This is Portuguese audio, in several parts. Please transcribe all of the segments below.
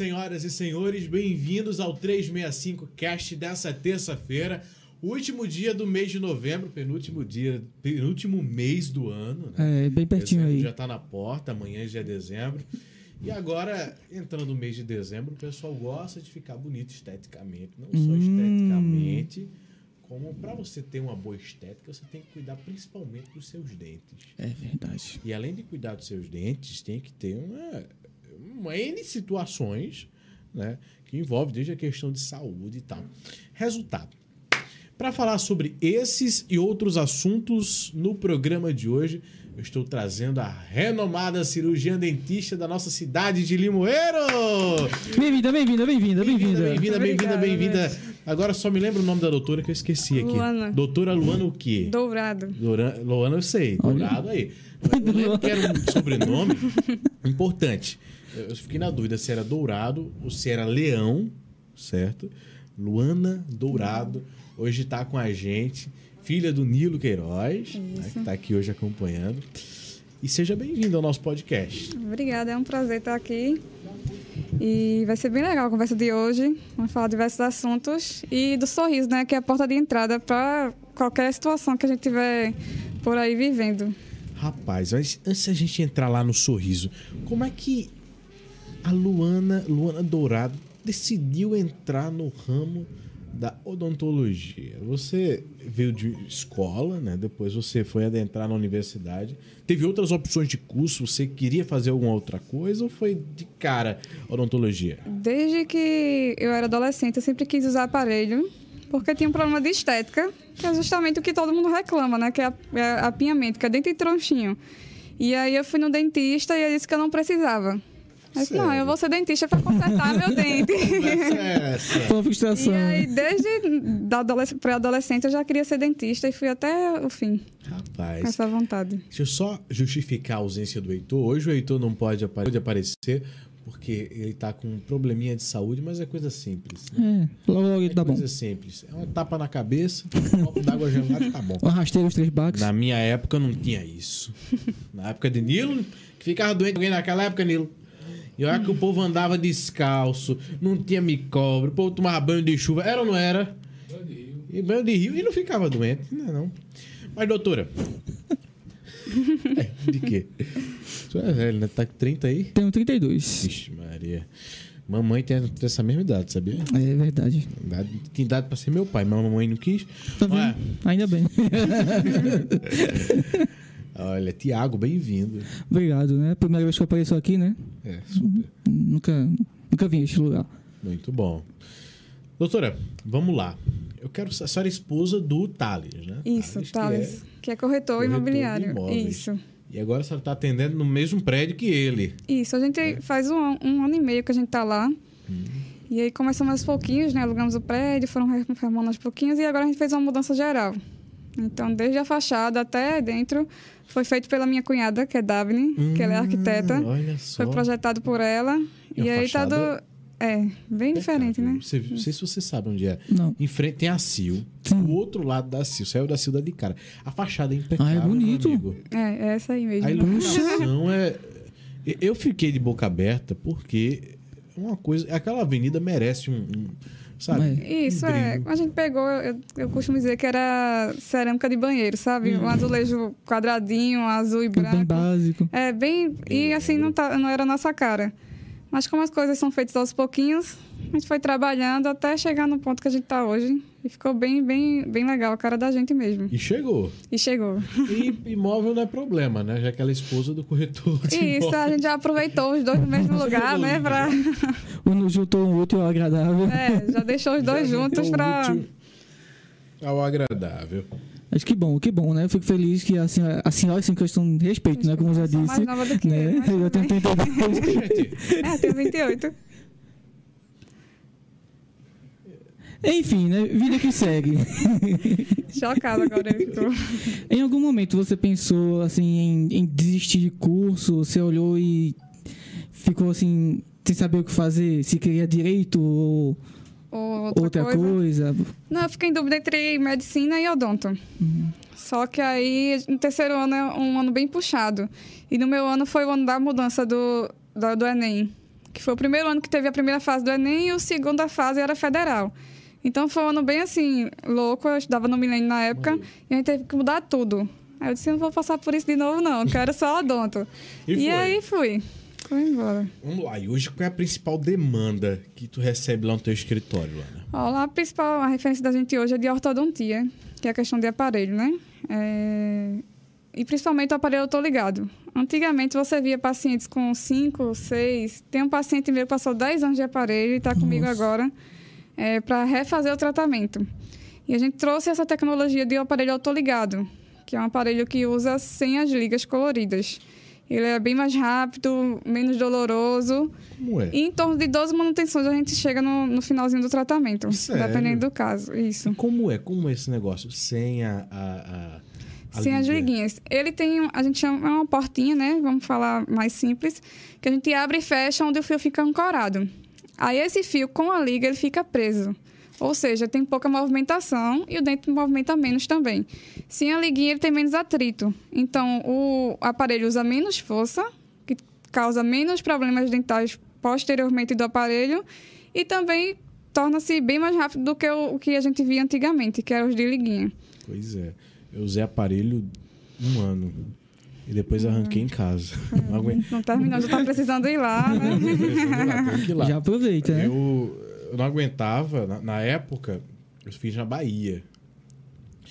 senhoras e senhores. Bem-vindos ao 365 Cast dessa terça-feira, último dia do mês de novembro, penúltimo dia, penúltimo mês do ano. Né? É, bem pertinho dezembro aí. Já tá na porta, amanhã já é dezembro. E agora, entrando no mês de dezembro, o pessoal gosta de ficar bonito esteticamente. Não só Hum. esteticamente, como para você ter uma boa estética, você tem que cuidar principalmente dos seus dentes. É verdade. E além de cuidar dos seus dentes, tem que ter uma, uma N situações né, que envolve desde a questão de saúde e tal. Resultado. Para falar sobre esses e outros assuntos no programa de hoje, eu estou trazendo a renomada cirurgiã dentista da nossa cidade de Limoeiro. Bem-vinda, bem-vinda, bem-vinda, bem-vinda. Bem-vinda, bem-vinda, bem-vinda. Agora só me lembra o nome da doutora que eu esqueci aqui. Luana. Doutora Luana o quê? Dourado. Doura- Luana eu sei, Olha. dourado aí. Eu lembro que era um sobrenome importante. Eu fiquei na dúvida se era dourado ou se era leão, certo? Luana Dourado, hoje está com a gente, filha do Nilo Queiroz, né, que está aqui hoje acompanhando. E seja bem-vindo ao nosso podcast. Obrigada, é um prazer estar aqui. E vai ser bem legal a conversa de hoje. Vamos falar de diversos assuntos. E do sorriso, né? Que é a porta de entrada para qualquer situação que a gente tiver por aí vivendo. Rapaz, mas antes da gente entrar lá no sorriso, como é que a Luana, Luana Dourado decidiu entrar no ramo da odontologia? Você veio de escola, né? Depois você foi adentrar na universidade. Teve outras opções de curso? Você queria fazer alguma outra coisa ou foi de cara odontologia? Desde que eu era adolescente, eu sempre quis usar aparelho, porque tinha um problema de estética, que é justamente o que todo mundo reclama, né? Que é é apinhamento, que é dente e tronchinho. E aí eu fui no dentista e ele disse que eu não precisava. Eu disse, não, eu vou ser dentista para consertar meu dente. É uma frustração. E aí, desde da adolesc- pré-adolescente, eu já queria ser dentista e fui até o fim, com Rapaz, essa vontade. Deixa eu só justificar a ausência do Heitor. Hoje o Heitor não pode pode aparecer porque ele tá com um probleminha de saúde, mas é coisa simples. né? É, logo, logo É tá bom. coisa simples. É uma tapa na cabeça, um copo d'água gelada e tá bom. Arrastei os três baques. Na minha época não tinha isso. Na época de Nilo, que ficava doente alguém naquela época, Nilo. E olha que o povo andava descalço, não tinha microbe, o povo tomava banho de chuva. Era ou não era? E banho de rio e não ficava doente, não é não. Mas, doutora. é, de quê? Você é velho, né? Tá com 30 aí? Tenho 32. Vixe, Maria. Mamãe tem tem essa mesma idade, sabia? É verdade. Idade- Tinha idade pra ser meu pai, mas a mamãe não quis. Tá Ainda bem. olha, Tiago, bem-vindo. Obrigado, né? Primeira vez que eu apareço aqui, né? É, super. Nunca, nunca vim a este lugar. Muito bom. Doutora, vamos lá. Eu quero. A senhora é esposa do Thales, né? Isso, que Thales, é- que é corretor, corretor imobiliário. Isso. E agora a senhora está atendendo no mesmo prédio que ele. Isso, a gente É. faz um, um ano e meio que a gente tá lá. Hum. E aí começamos aos pouquinhos, né? Alugamos o prédio, foram reformando aos pouquinhos e agora a gente fez uma mudança geral. Então, desde a fachada até dentro, foi feito pela minha cunhada, que é Davine, que ela é arquiteta. Hum, Olha só. Foi projetado por ela. E E, a aí tá fachada do. É, bem diferente, né? Você, não sei se você sabe onde é. Não. Em frente tem a Sil. Sim. Do outro lado da Sil. Saiu da Sil da de cara. A fachada é impecável. Ah, é bonito. É, é essa aí mesmo. A iluminação é. Eu fiquei de boca aberta porque é uma coisa. Aquela avenida merece um. um, sabe? É. Isso, um é. A gente pegou, eu, eu costumo dizer que era cerâmica de banheiro, sabe? Um azulejo quadradinho, azul e branco. bem básico. É, bem. E assim, não, tá, não era a nossa cara. Mas como as coisas são feitas aos pouquinhos, a gente foi trabalhando até chegar no ponto que a gente tá hoje. E ficou bem, bem, bem legal, a cara da gente mesmo. E chegou. E chegou. E imóvel não é problema, né? Já que ela é esposa do corretor. de E isso, imóvel. a gente já aproveitou os dois no mesmo lugar, né? Pra, Um juntou um útil ao agradável. é, já deixou os dois Já juntos útil Ao agradável. Acho que bom, que bom, né? Eu fico feliz que a senhora, a senhora assim, questão de respeito, né? Como eu já disse. mais nova do que né? eu, mas Eu tenho tudo 32. Gente, É, tenho 28. Enfim, né? Vida que segue. Chocada agora ele ficou. Em algum momento você pensou assim em, em desistir de curso? Você olhou e ficou assim sem saber o que fazer? Se queria direito ou Ou outra, outra coisa. coisa? Não, eu fiquei em dúvida entre medicina e odonto. Só que aí, no terceiro ano é um ano bem puxado. E no meu ano foi o ano da mudança do, do, do Enem. que foi o primeiro ano que teve a primeira fase do Enem e a segunda fase era federal. Então foi um ano bem assim, louco. Eu estudava no Milênio na época e a gente teve que mudar tudo. Aí eu disse: não vou passar por isso de novo, não. Quero só odonto. E e foi? aí fui. Fui embora. Vamos lá, e hoje qual é a principal demanda que tu recebe lá no teu escritório, Luana? Ó, lá a principal a referência da gente hoje é de ortodontia, que é a questão de aparelho, né? É, E principalmente o aparelho autoligado. Antigamente você via pacientes com 5, 6. Tem um paciente meu que passou 10 anos de aparelho e está comigo agora para refazer o tratamento. E a gente trouxe essa tecnologia de aparelho autoligado, que é um aparelho que usa sem as ligas coloridas. Ele é bem mais rápido, menos doloroso. Como é? E em torno de 12 manutenções a gente chega no, no finalzinho do tratamento. Sério? Dependendo do caso. Isso. E como é? Como é esse negócio? Sem a. a, a, Sem as liguinhas. Ele tem, a gente chama é uma portinha, né? Vamos falar mais simples, que a gente abre e fecha onde o fio fica ancorado. Aí esse fio com a liga ele fica preso. Ou seja, tem pouca movimentação e o dente movimenta menos também. Sem a liguinha ele tem menos atrito. Então o aparelho usa menos força, que causa menos problemas dentais posteriormente do aparelho e também torna-se bem mais rápido do que o, o que a gente via antigamente, que era os de liguinha. Pois é. Eu usei aparelho um ano. E depois arranquei em casa. Não aguento. Não terminou, já tá precisando ir lá, né? Ir lá. Já aproveita, né? Eu, eu não aguentava, na, na época, eu fiz na Bahia.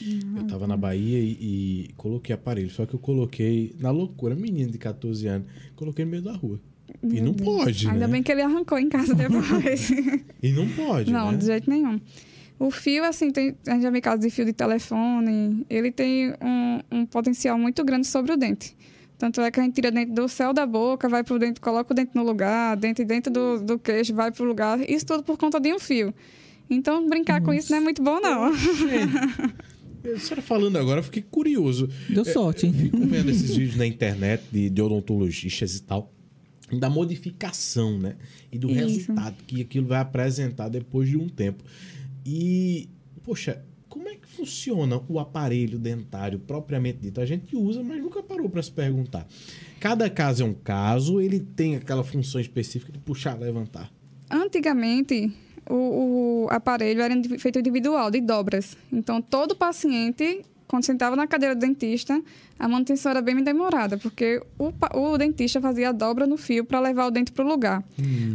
Eu tava na Bahia e, e coloquei aparelho. Só que eu coloquei, na loucura, menino de 14 anos, coloquei no meio da rua. E não pode, Ainda né? bem que ele arrancou em casa depois. E não pode, não, né? de jeito nenhum. O fio, assim, tem, a gente já vê casos de fio de telefone, ele tem um, um potencial muito grande sobre o dente. Tanto é que a gente tira dente do céu da boca, vai pro dente, coloca o dente no lugar, dente dentro do, do queixo, vai pro lugar. Isso tudo por conta de um fio. Então, brincar com isso não é muito bom, não. A senhora falando agora, eu fiquei curioso. Deu sorte, hein? Fico vendo esses vídeos na internet de, de odontologistas e tal, da modificação, né? E do Isso. resultado que aquilo vai apresentar depois de um tempo. E, poxa, é funciona o aparelho dentário propriamente dito? A gente usa, mas nunca parou para se perguntar. Cada caso é um caso, ele tem aquela função específica de puxar, levantar. Antigamente, o, o aparelho era feito individual, de dobras. Então, todo paciente, quando sentava na cadeira do dentista, a manutenção era bem demorada, porque o, o dentista fazia a dobra no fio para levar o dente para o lugar.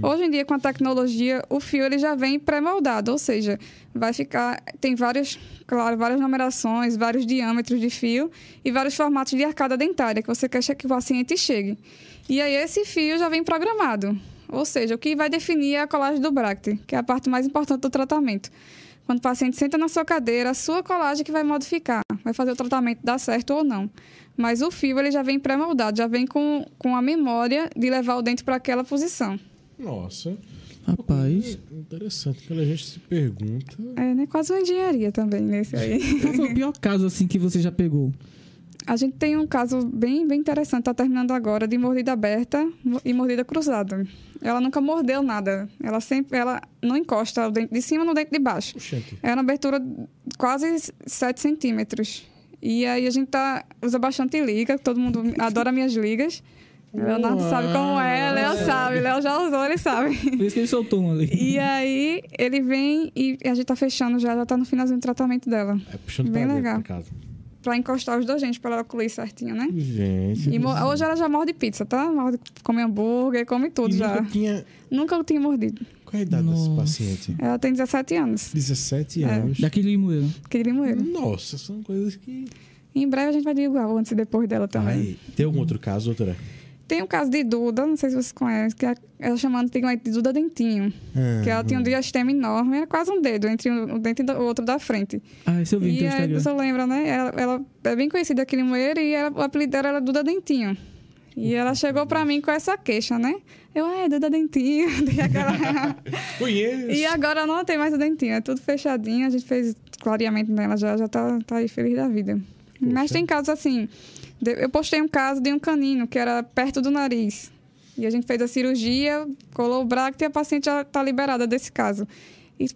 Hoje em dia, com a tecnologia, o fio ele já vem pré-moldado, ou seja, vai ficar. Tem vários, claro, várias numerações, vários diâmetros de fio e vários formatos de arcada dentária que você quer que o paciente chegue. E aí, esse fio já vem programado. Ou seja, o que vai definir é a colagem do bracte, que é a parte mais importante do tratamento. Quando o paciente senta na sua cadeira, a sua colagem que vai modificar, vai fazer o tratamento dar certo ou não. Mas o fio ele já vem pré-moldado, já vem com, com a memória de levar o dente para aquela posição. Nossa, Rapaz. interessante. Quando a gente se pergunta. É né? quase uma engenharia também nesse aí. Qual foi o pior caso assim que você já pegou? A gente tem um caso bem, bem interessante, está terminando agora, de mordida aberta e mordida cruzada. Ela nunca mordeu nada. Ela sempre ela não encosta o dente de cima no dente de baixo. Oxente. É uma abertura quase 7 centímetros. E aí a gente tá, usa bastante liga, todo mundo adora minhas ligas. Leonardo sabe como é, Léo sabe, Léo já usou, ele sabe. Por isso que ele soltou um ali. E aí ele vem e a gente tá fechando já, já tá no finalzinho do tratamento dela. É puxando Bem legal. dentro pra encostar os dois dentes, pra ela ocluir certinho, né? Gente. E hoje ela já morde pizza, tá? Morde, come hambúrguer, come tudo E já. nunca tinha. Nunca eu tinha mordido. Qual é a idade desse Nossa. paciente? Ela tem 17 anos, 17 É. anos. Daqui de Limoeiro. que de limoeiro. Nossa, são coisas que. Em breve a gente vai divulgar o antes e depois dela também. Ai, tem algum outro caso, doutora? Tem o caso de Duda, não sei se vocês conhecem, que é- ela chamada antigamente de Duda Dentinho. Ah, que ela tinha um diastema enorme, era quase um dedo entre um um dente e o outro da frente. Ah, esse eu vi E aí, você lembra, né? Ela, ela é bem conhecida aqui em e ela- o apelido dela era Duda Dentinho. E ela chegou pra mim com essa queixa, né? Eu, ah, é Duda Dentinho. Dei aquela... Conheço. e agora não tem mais o dentinho, é tudo fechadinho. A gente fez clareamento nela, já, já tá, tá aí feliz da vida. Mas tem casos assim. Eu postei um caso de um canino que era perto do nariz. E a gente fez a cirurgia, colou o bracto e a paciente já tá liberada desse caso. E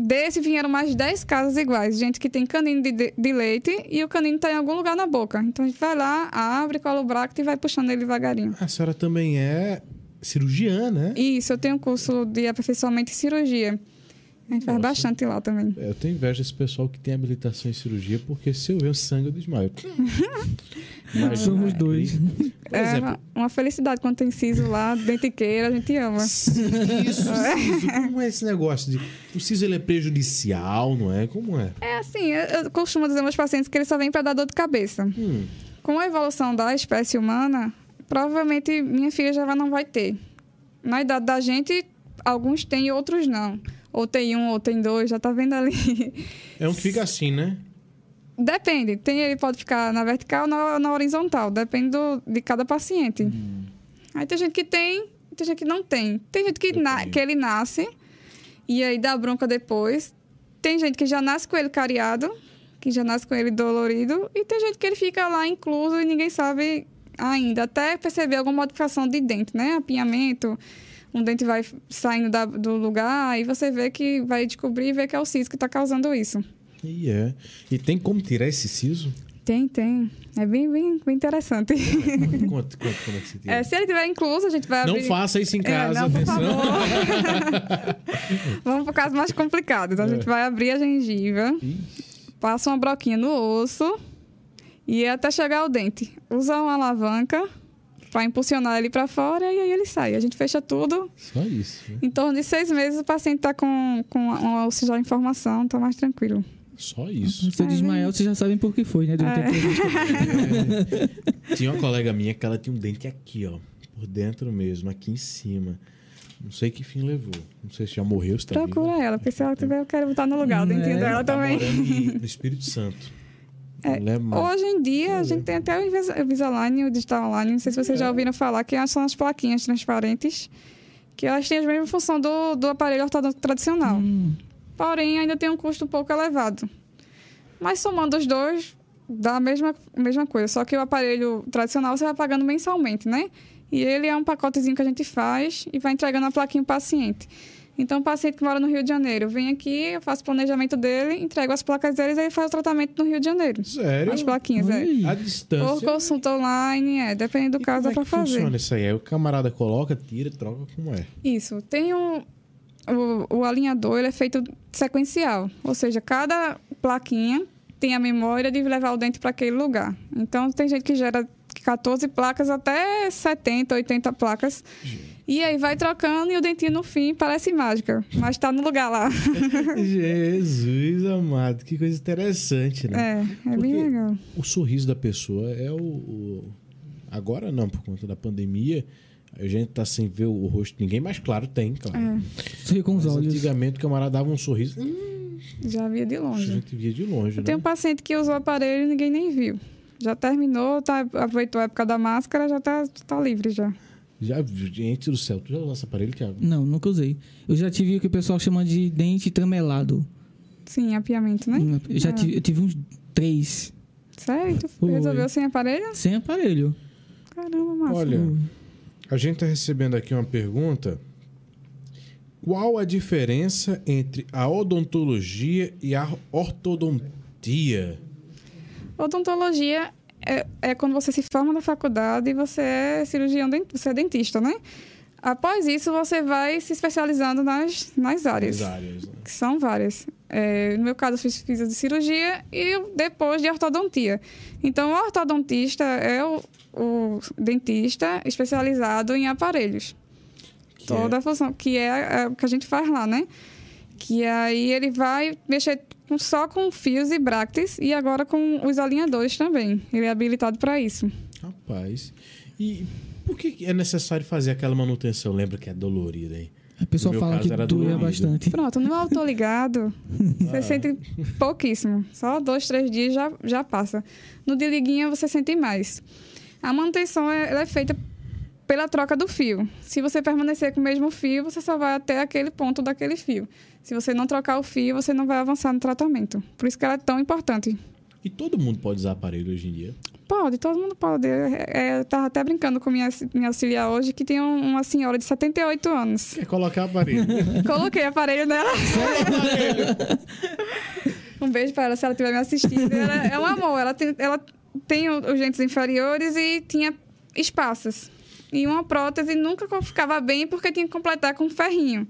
desse vieram mais 10 casos iguais. Gente que tem canino de, de- leite e o canino tá em algum lugar na boca. Então a gente vai lá, abre, cola o bracto e vai puxando ele devagarinho. A senhora também é cirurgiã, né? Isso, eu tenho um curso de aperfeiçoamento em cirurgia. A gente faz bastante lá também. É, Eu tenho inveja desse pessoal que tem habilitação em cirurgia, porque se eu ver o sangue, eu desmaio. Mas, Somos dois. Por é exemplo, uma, uma felicidade quando tem siso lá, dentiqueira, a gente ama. Siso, siso. Como é esse negócio de. O siso ele é prejudicial, não é? Como é? É assim, eu, eu costumo dizer aos meus pacientes que ele só vem para dar dor de cabeça. Hum, Com a evolução da espécie humana, provavelmente minha filha já não vai ter. Na idade da gente, alguns têm e outros não. Ou tem um, ou tem dois, já tá vendo ali. é um que fica assim, né? Depende. Tem, ele pode ficar na vertical ou na, na horizontal. Depende do- de cada paciente. Hum. Aí tem gente que tem, tem gente que não tem. Tem gente que, na- que ele nasce e aí dá bronca depois. Tem gente que já nasce com ele cariado, que já nasce com ele dolorido. E tem gente que ele fica lá incluso e ninguém sabe ainda. Até perceber alguma modificação de dente, né? Apinhamento. Um dente vai saindo da- do lugar e você vê que vai descobrir e vê que é o siso que está causando isso. E é. E tem como tirar esse siso? Tem, tem. É bem, bem, bem interessante. Conta, conta como é que se tira. É, se ele tiver incluso, a gente vai não abrir... faça isso em É, casa, não, por favor. Vamos para o caso mais complicado. Então, a gente vai abrir a gengiva, Ih, passa uma broquinha no osso e é até chegar ao dente. Usa uma alavanca para impulsionar ele para fora e aí ele sai. A gente fecha tudo. Só isso. né? Em torno de seis meses, o paciente está com, com uma oxigênio de informação, está mais tranquilo. Só isso. Se eu desmaiar, vocês já sabem por que foi, né? A entrevista. Tinha uma colega minha que ela tinha um dente aqui, ó. Por dentro mesmo, aqui em cima. Não sei que fim levou. Não sei se já morreu, se tá Procura viva. ela, porque se ela tiver, eu quero botar no lugar o É. dentinho dela Tá também. no Espírito Santo. É Hoje em dia, a gente tem até o Invis- o Invisalign, o Digital Align. Não sei se vocês já ouviram falar, que são as plaquinhas transparentes, que elas têm a mesma função do, do aparelho ortodôntico tradicional. Hum, Porém, ainda tem um custo um pouco elevado. Mas somando os dois, dá a mesma, mesma coisa. Só que o aparelho tradicional você vai pagando mensalmente, né? E ele é um pacotezinho que a gente faz e vai entregando a plaquinha para o paciente. Então, o paciente que mora no Rio de Janeiro vem aqui, eu faço o planejamento dele, entrego as placas deles e ele faz o tratamento no Rio de Janeiro. Sério? As plaquinhas, é. Ui. A Por distância. consulta online, é. Depende do E caso, dá é pra que fazer. funciona isso aí? Aí o camarada coloca, tira, troca, como é? Isso. Tem um. O, o alinhador ele é feito sequencial. Ou seja, cada plaquinha tem a memória de levar o dente para aquele lugar. Então, tem gente que gera 14 placas até 70, 80 placas. E aí vai trocando e o dentinho no fim parece mágica. Mas está no lugar lá. Jesus amado, que coisa interessante, né? É, é Porque- bem legal. O sorriso da pessoa é o, o- Agora não, por conta da pandemia, a gente tá sem ver o rosto de ninguém, mas claro, tem, claro. É, com os Mas olhos. antigamente o camarada dava um sorriso, hum, já via de a longe. gente via de longe, Eu né? tenho um paciente que usou o aparelho e ninguém nem viu. Já terminou, tá, aproveitou a época da máscara, já tá, tá livre já. Já, gente do céu, tu já usou esse aparelho, Thiago? Não, nunca usei. Eu já tive o que o pessoal chama de dente tramelado. Sim, apiamento, né? Eu já Ah. tive, eu tive uns três. Sério? Tu Foi. resolveu sem aparelho? Sem aparelho. Caramba, massa. Olha, a gente está recebendo aqui uma pergunta. Qual a diferença entre a odontologia e a ortodontia? Odontologia é, é quando você se forma na faculdade e você é cirurgião, você é dentista, né? Após isso, você vai se especializando nas, nas áreas, As áreas. né? que são várias. É, no meu caso, eu fiz, fiz a de cirurgia e depois de ortodontia. Então, o ortodontista é o, o dentista especializado em aparelhos. Que toda é- a função, que é, é o que a gente faz lá, né? Que aí ele vai mexer só com fios e bractes e agora com os alinhadores também. Ele é habilitado para isso. Rapaz. E por que é necessário fazer aquela manutenção? Lembra que é dolorida, hein? A pessoa fala que doía dolorido. bastante. Pronto, no autoligado, você sente pouquíssimo. Só dois, três dias já, já passa. No de liguinha, você sente mais. A manutenção é, ela é feita pela troca do fio. Se você permanecer com o mesmo fio, você só vai até aquele ponto daquele fio. Se você não trocar o fio, você não vai avançar no tratamento. Por isso que ela é tão importante. E todo mundo pode usar aparelho hoje em dia. Pode, todo mundo pode. É, eu tava até brincando com minha, minha auxiliar hoje, que tem um- uma senhora de 78 anos. Quer colocar aparelho? Coloquei aparelho nela. um beijo para ela, se ela estiver me assistindo. Ela é um amor. Ela tem, ela tem os dentes inferiores e tinha espaços. E uma prótese nunca ficava bem porque tinha que completar com um ferrinho.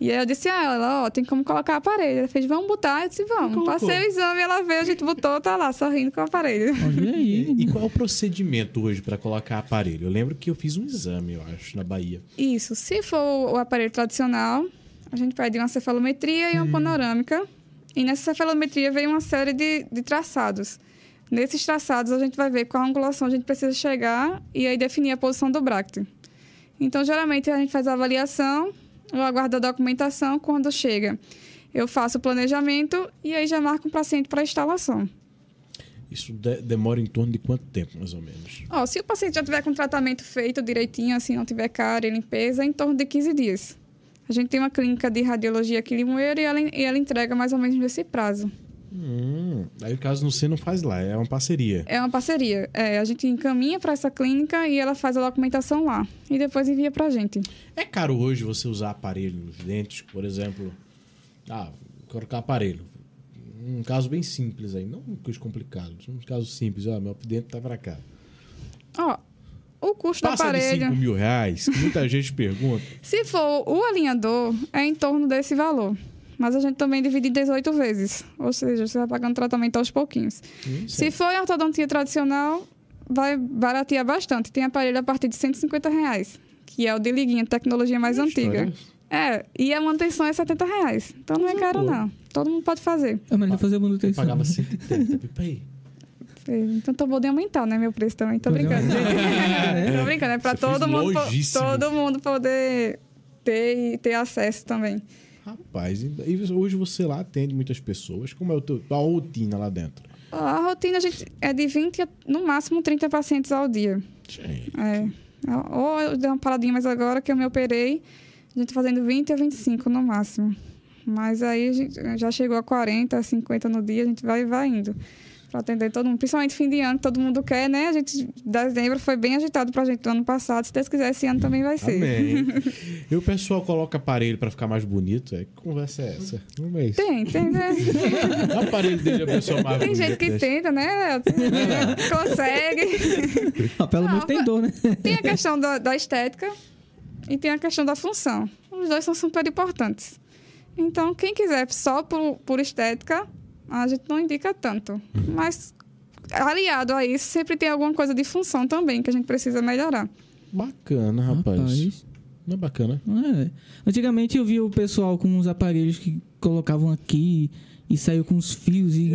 E aí eu disse a ela, ó, tem como colocar aparelho. Ela fez, vamos botar? Eu disse, vamos. Passei o exame, ela veio, a gente botou, tá lá, sorrindo com o aparelho. Olha aí. E qual é o procedimento hoje para colocar aparelho? Eu lembro que eu fiz um exame, eu acho, na Bahia. Isso. Se for o aparelho tradicional, a gente pede uma cefalometria e uma panorâmica. E nessa cefalometria vem uma série de, de traçados. Nesses traçados, a gente vai ver qual angulação a gente precisa chegar e aí definir a posição do bracte. Então, geralmente, a gente faz a avaliação, eu aguardo a documentação quando chega. Eu faço o planejamento e aí já marco um paciente para instalação. Isso de- demora em torno de quanto tempo, mais ou menos? Ó, se o paciente já tiver com o tratamento feito direitinho, assim, não tiver cárie, limpeza, é em torno de 15 dias. A gente tem uma clínica de radiologia aqui em Limoeiro e ela, e ela entrega mais ou menos nesse prazo. Hum, aí, caso você não faz lá, é uma parceria. É uma parceria. É, a gente encaminha para essa clínica e ela faz a documentação lá. E depois envia para a gente. É caro hoje você usar aparelho nos dentes, por exemplo. Ah, colocar aparelho. Um caso bem simples aí, não coisa complicada. Um caso simples, ó, meu dente tá pra cá. Ó, o custo do Passa de aparelho... 5 mil reais, que muita gente pergunta. Se for o alinhador, é em torno desse valor. Mas a gente também divide em 18 vezes. Ou seja, você vai pagando tratamento aos pouquinhos. Se for em ortodontia tradicional, vai baratear bastante. Tem aparelho a partir de 150 reais, que é o de liguinha, tecnologia mais antiga. É, e a manutenção é 70 reais. Então não é caro, não. Todo mundo pode fazer. É melhor fazer a manutenção. Pagava 130. Pipa aí. Então tô podendo aumentar, né, meu preço também. Tô brincando. aumentar. Tô brincando, é pra Você todo mundo, todo mundo poder ter, e ter acesso também. Rapaz, e hoje você lá atende muitas pessoas. Como é a rotina lá dentro? A rotina a gente é de 20 a, no máximo 30 pacientes ao dia. Gente, É. Ou eu dei uma paradinha mais agora que eu me operei, a gente tá fazendo 20 a 25 no máximo. Mas aí já chegou a 40, 50 no dia, a gente vai vai indo. Pra atender todo mundo, principalmente fim de ano, todo mundo quer, né? A gente, dezembro foi bem agitado pra gente do ano passado. Se Deus quiser, esse ano também vai ser. Amém. e o pessoal coloca aparelho pra ficar mais bonito? É, que conversa é essa? Não é isso. Tem, tem, né? O aparelho dele é a pessoa mais Tem gente que tenta, né? Consegue. Ah, pelo menos tem dor, né? Tem a questão da, da estética e tem a questão da função. Os dois são super importantes. Então, quem quiser só por, por estética, a gente não indica tanto. Mas, aliado a isso, sempre tem alguma coisa de função também que a gente precisa melhorar. Bacana, rapaz. Rapaz. Não é bacana? É. Antigamente eu via o pessoal com uns aparelhos que colocavam aqui e saiu com os fios e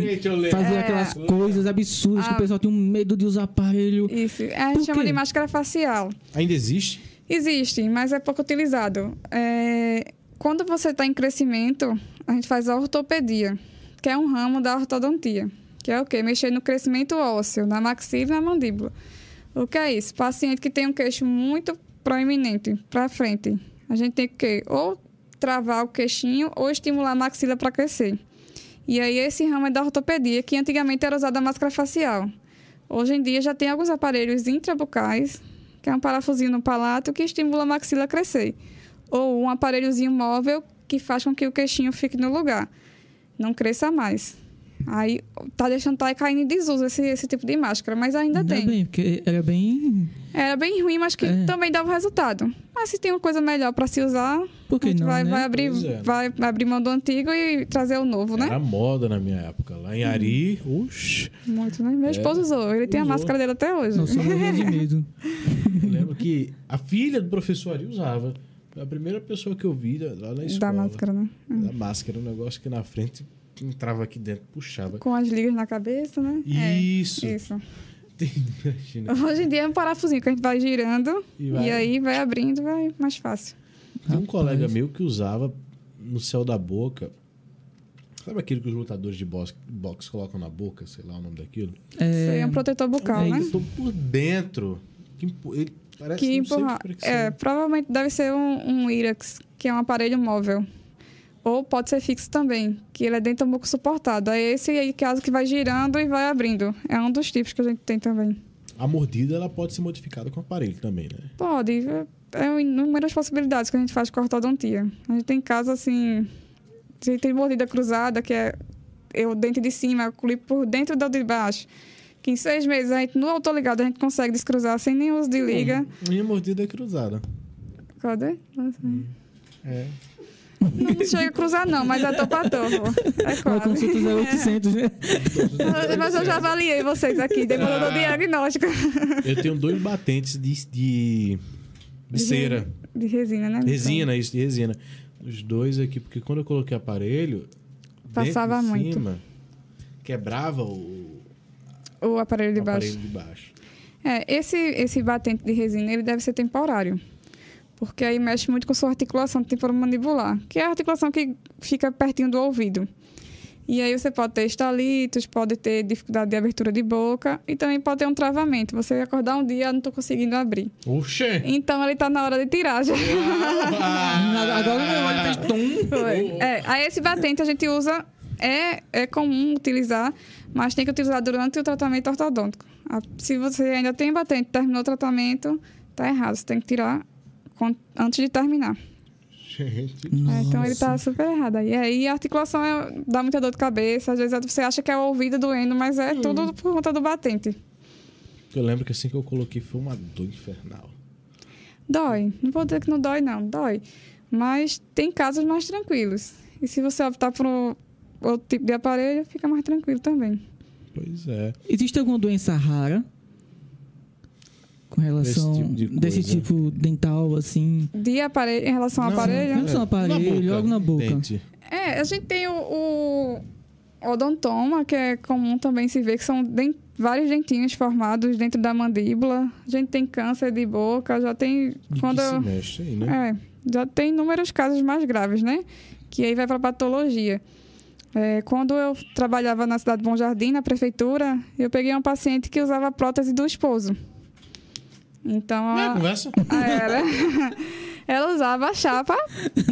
fazia É. aquelas coisas absurdas que Ah. o pessoal tinha um medo de usar aparelho. Isso. A Por gente chama de máscara facial. Ainda existe? Existe, mas é pouco utilizado. É, Quando você está em crescimento, a gente faz a ortopedia, que é um ramo da ortodontia. Que é o quê? Mexer no crescimento ósseo, na maxila e na mandíbula. O que é isso? Paciente que tem um queixo muito proeminente para frente. A gente tem que ou travar o queixinho ou estimular a maxila para crescer. E aí esse ramo é da ortopedia, que antigamente era usada a máscara facial. Hoje em dia já tem alguns aparelhos intrabucais, que é um parafusinho no palato que estimula a maxila a crescer. Ou um aparelhozinho móvel que faz com que o queixinho fique no lugar, não cresça mais. Aí tá deixando tá caindo em desuso esse, esse tipo de máscara, mas ainda, tem. bem, porque era bem. Era bem ruim, mas que É. também dava resultado. Mas se tem uma coisa melhor para se usar, Por a que gente não? vai, né? vai abrir, é. vai abrir mão do antigo e trazer o novo, né? Era moda na minha época. Lá em Ari, uxi. Muito, né? Meu esposo usou, ele tem a máscara dele até hoje. Não sou morrendo de medo. Eu lembro que a filha do professor Ari usava. A primeira pessoa que eu vi lá na escola. da máscara, né? Da máscara. Um negócio que na frente entrava aqui dentro, puxava. Com as ligas na cabeça, né? Isso. É, isso. Imagina. Hoje em dia é um parafusinho que a gente vai girando E e, vai- aí vai abrindo, vai mais fácil. Tem um colega meu que usava no céu da boca. Sabe aquilo que os lutadores de boxe, boxe colocam na boca? Sei lá o nome daquilo. Isso aí é um protetor bucal, é né? Eu tô por dentro. Ele parece Que não sei empurra... pra que É, provavelmente deve ser um, um Irax, que é um aparelho móvel. Ou pode ser fixo também, que ele é dentro do muco suportado. É esse aí, caso que vai girando e vai abrindo. É um dos tipos que a gente tem também. A mordida ela pode ser modificada com aparelho também, né? Pode. É é inúmeras possibilidades que a gente faz com a ortodontia. A gente tem casos assim. Se tem mordida cruzada, que é o dente de cima, eu clipo por dentro do de baixo. Que em seis meses, a gente, no autoligado, a gente consegue descruzar sem nenhum uso de liga. Minha mordida é cruzada. Cadê? Nossa. É. Não, não chega a cruzar, não, mas é topo a topo. É Uma quase. consulta 0800, né? Mas eu já avaliei vocês aqui, demorou o diagnóstico. Eu tenho dois batentes de, de, de cera. De resina, né? Resina, isso, de resina. Os dois aqui, porque quando eu coloquei aparelho. Passava muito. Cima, quebrava o, O aparelho de o baixo. aparelho de baixo. É, esse, esse batente de resina, ele deve ser temporário. Porque aí mexe muito com sua articulação temporomandibular, que é a articulação que fica pertinho do ouvido. E aí você pode ter estalitos, pode ter dificuldade de abertura de boca e também pode ter um travamento. Você acordar um dia, ah, não estou conseguindo abrir. Oxê! Então ele está na hora de tirar já. Agora o meu olho fez tum. É, aí esse batente a gente usa, é, é comum utilizar, mas tem que utilizar durante o tratamento ortodôntico. A- Se você ainda tem batente, terminou o tratamento, tá errado. Você tem que tirar com- antes de terminar. Gente. É, então ele tá super errado. aí. E aí a articulação é- dá muita dor de cabeça. Às vezes você acha que é o ouvido doendo, mas é tudo por conta do batente. Eu lembro que assim que eu coloquei foi uma dor infernal. Dói. Não vou dizer que não dói, não. Dói. Mas tem casos mais tranquilos. E se você optar por outro tipo de aparelho, fica mais tranquilo também. Pois é. Existe alguma doença rara com relação Desse tipo de desse tipo dental, assim? De aparelho, em relação ao Não, aparelho? Em relação ao aparelho, logo na boca. dente. É, a gente tem o, o odontoma, que é comum também se ver, que são den- vários dentinhos formados dentro da mandíbula. A gente tem câncer de boca, já tem. De quando se mexe aí, né? É, já tem inúmeros casos mais graves, né? Que aí vai para patologia. É, quando eu trabalhava na cidade de Bom Jardim, na prefeitura, eu peguei uma paciente que usava a prótese do esposo. Então, É, a- conversa. ah, Era. Ela usava a chapa,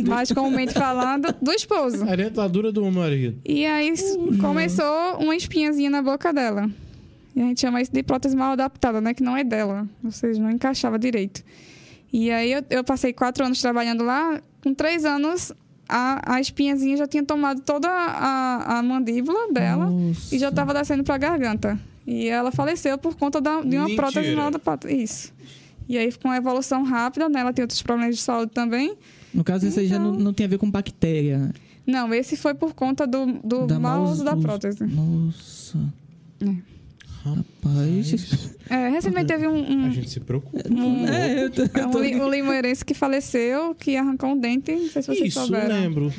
mais comumente falando, do esposo. A dentadura do marido. E aí s- começou uma espinhazinha na boca dela. E a gente chama isso de prótese mal adaptada, né? Que não é dela. Ou seja, não encaixava direito. E aí eu, eu passei quatro anos trabalhando lá. Com três anos, a, a espinhazinha já tinha tomado toda a, a mandíbula dela Nossa. e já estava descendo para a garganta. E ela faleceu por conta da- de uma Mentira. prótese mal adaptada. Isso. E aí, com a evolução rápida, né? Ela tem outros problemas de saúde também. No caso, isso aí já Então- não, não tem a ver com bactéria. Não, esse foi por conta do, do Da mau uso da prótese. Nossa. É. Rapaz. É, recentemente teve um, A um, gente se preocupa. um, É, eu tô, eu um, tô- um limoeirense que faleceu, que arrancou um dente. Não sei se vocês Isso, eu souberam. lembro.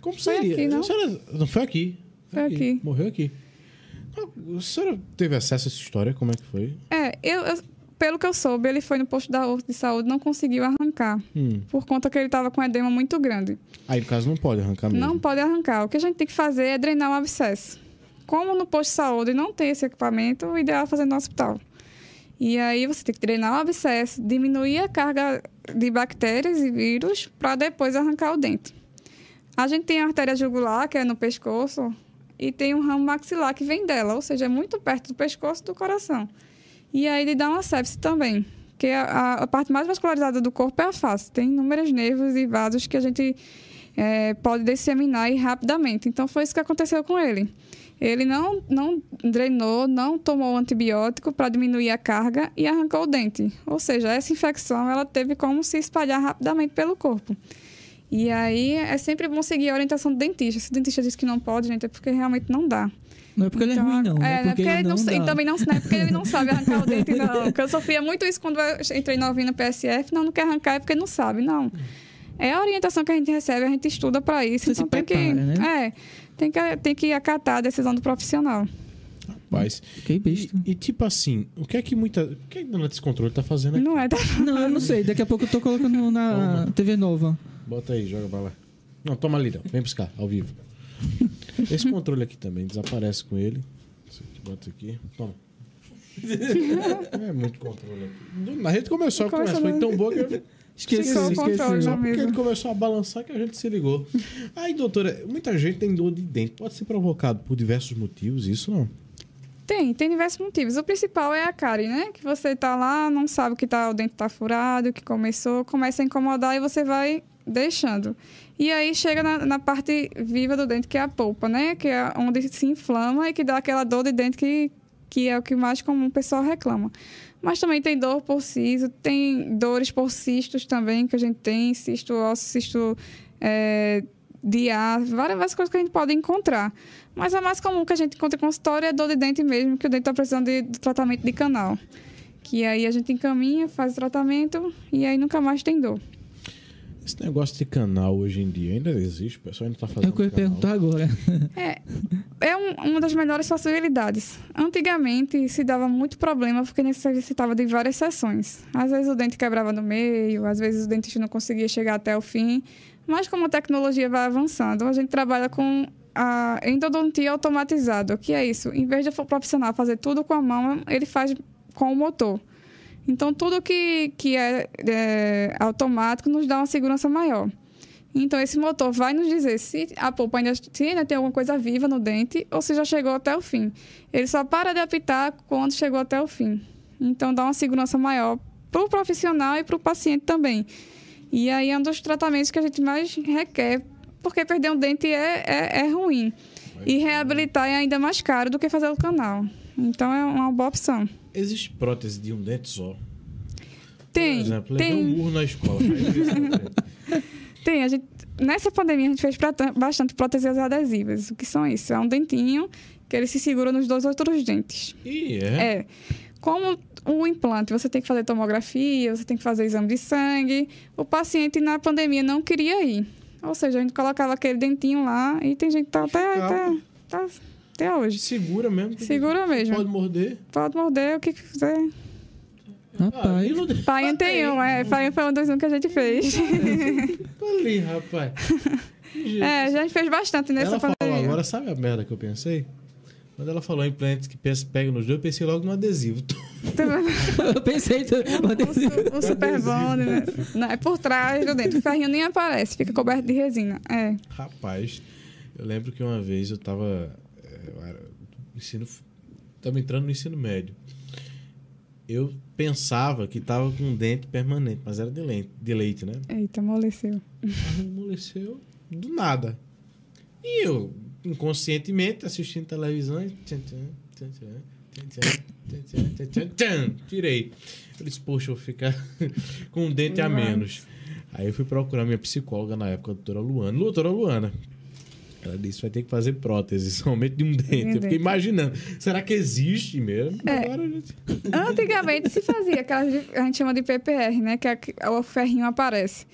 Como Foi seria? aqui, não? A senhora- não foi aqui. Foi aqui. Morreu aqui. A senhora teve acesso a essa história? Como é que foi? É, eu, eu- pelo que eu soube, ele foi no posto da Horta de saúde não conseguiu arrancar. Hum. Por conta que ele estava com edema muito grande. Aí, no caso, não pode arrancar mesmo. Não pode arrancar. O que a gente tem que fazer é drenar o abscesso. Como no posto de saúde não tem esse equipamento, o ideal é fazer no hospital. E aí você tem que drenar o abscesso, diminuir a carga de bactérias e vírus para depois arrancar o dente. A gente tem a artéria jugular, que é no pescoço, e tem um ramo maxilar que vem dela, ou seja, é muito perto do pescoço do coração. E aí ele dá uma sepse também, que a, a- a parte mais vascularizada do corpo é a face. Tem inúmeros nervos e vasos que a gente é, pode disseminar rapidamente. Então foi isso que aconteceu com ele. Ele não, não drenou, não tomou antibiótico para diminuir a carga e arrancou o dente. Ou seja, essa infecção ela teve como se espalhar rapidamente pelo corpo. E aí é sempre bom seguir a orientação do dentista. Se o dentista diz que não pode, gente, é porque realmente não dá. Não é porque ele é ruim, não. É, É é porque ele não, não também não, não é porque ele não sabe arrancar o dente, não. Porque eu sofria muito isso quando eu entrei novinha no PSF. Não, não quer arrancar é porque não sabe, não. É a orientação que a gente recebe, a gente estuda para isso. Você então se tem que. prepara, né? É, tem que, tem que acatar a decisão do profissional. Rapaz. Fiquei besta. E, e, tipo assim, o que é que muita. O que é que a dona Descontrole tá fazendo aqui? Não é, tá? Não, eu não sei. Daqui a pouco eu tô colocando na Toma. TV Nova. Bota aí, joga pra lá. Não, toma ali, não. Vem buscar, ao vivo. Esse controle aqui também, desaparece com ele. Isso aqui, bota aqui. Toma. É muito controle aqui. A gente começou a conversa, foi tão boa que eu Esqueci, controle esqueci. na Só porque ele começou a balançar que a gente se ligou. Aí, doutora, muita gente tem dor de dente. Pode ser provocado por diversos motivos, isso não? Tem, tem diversos motivos. O principal é a cárie, né? Que você tá lá, não sabe que tá, o dente tá furado, que começou, começa a incomodar e você vai deixando. E aí chega na, na parte viva do dente, que é a polpa, né? Que é onde se inflama e que dá aquela dor de dente que, que é o que mais comum o pessoal reclama. Mas também tem dor por siso, tem dores por cistos também, que a gente tem, cisto ósseo, cisto é, de ar, várias, várias coisas que a gente pode encontrar. Mas a mais comum que a gente encontra em consultório é dor de dente mesmo, que o dente está precisando de, de tratamento de canal. Que aí a gente encaminha, faz o tratamento e aí nunca mais tem dor. Esse negócio de canal hoje em dia ainda existe? O pessoal ainda tá fazendo É o que eu ia perguntar agora. É, é um- uma das melhores possibilidades. Antigamente se dava muito problema porque necessitava de várias sessões. Às vezes o dente quebrava no meio, às vezes o dentista não conseguia chegar até o fim. Mas como a tecnologia vai avançando, a gente trabalha com a endodontia automatizada. O que é isso? Em vez de o profissional fazer tudo com a mão, ele faz com o motor. Então, tudo que, que é, é automático nos dá uma segurança maior. Então, esse motor vai nos dizer se a polpa ainda, se ainda tem alguma coisa viva no dente ou se já chegou até o fim. Ele só para de apitar quando chegou até o fim. Então, dá uma segurança maior para o profissional e para o paciente também. E aí é um dos tratamentos que a gente mais requer, porque perder um dente é, é, é ruim. E reabilitar é ainda mais caro do que fazer o canal. Então, é uma boa opção. Existe prótese de um dente só? Tem, Por exemplo, tem. um murro na escola. Tem, a gente, nessa pandemia a gente fez bastante próteses adesivas. O que são isso? É um dentinho que ele se segura nos dois outros dentes. Ih, é? É. Como o implante, você tem que fazer tomografia, você tem que fazer exame de sangue. O paciente na pandemia não queria ir. Ou seja, a gente colocava aquele dentinho lá e tem gente que tá até, tá até hoje. Segura mesmo. Segura mesmo. Pode morder. Pode morder o que quiser. Rapaz. e não tem- Painha tem um, é. Painha foi um dos um que a gente fez. Ali, rapaz. É, a gente fez bastante nessa ela falou pandemia. agora, sabe a merda que eu pensei? Quando ela falou implantes que pensa- pega nos dois, eu pensei logo no adesivo. Eu pensei. O, su- o super bond, né? Não, é por trás do dente. O ferrinho nem aparece, fica coberto de resina. É. Rapaz, eu lembro que uma vez eu tava eu era ensino estava entrando no ensino médio. Eu pensava que estava com um dente permanente, mas era de leite, de leite né? Eita, amoleceu. amoleceu do nada. E eu, inconscientemente, assistindo televisão, tirei. Eu disse, poxa, eu vou ficar com um dente a menos. Aí eu fui procurar minha psicóloga na época, a doutora Luana. Doutora Luana, ela disse, vai ter que fazer prótese, somente de um dente. Eu fiquei imaginando, será que existe mesmo? É. Agora, gente... Antigamente se fazia aquelas de- a gente chama de PPR, né? Que é que o ferrinho aparece.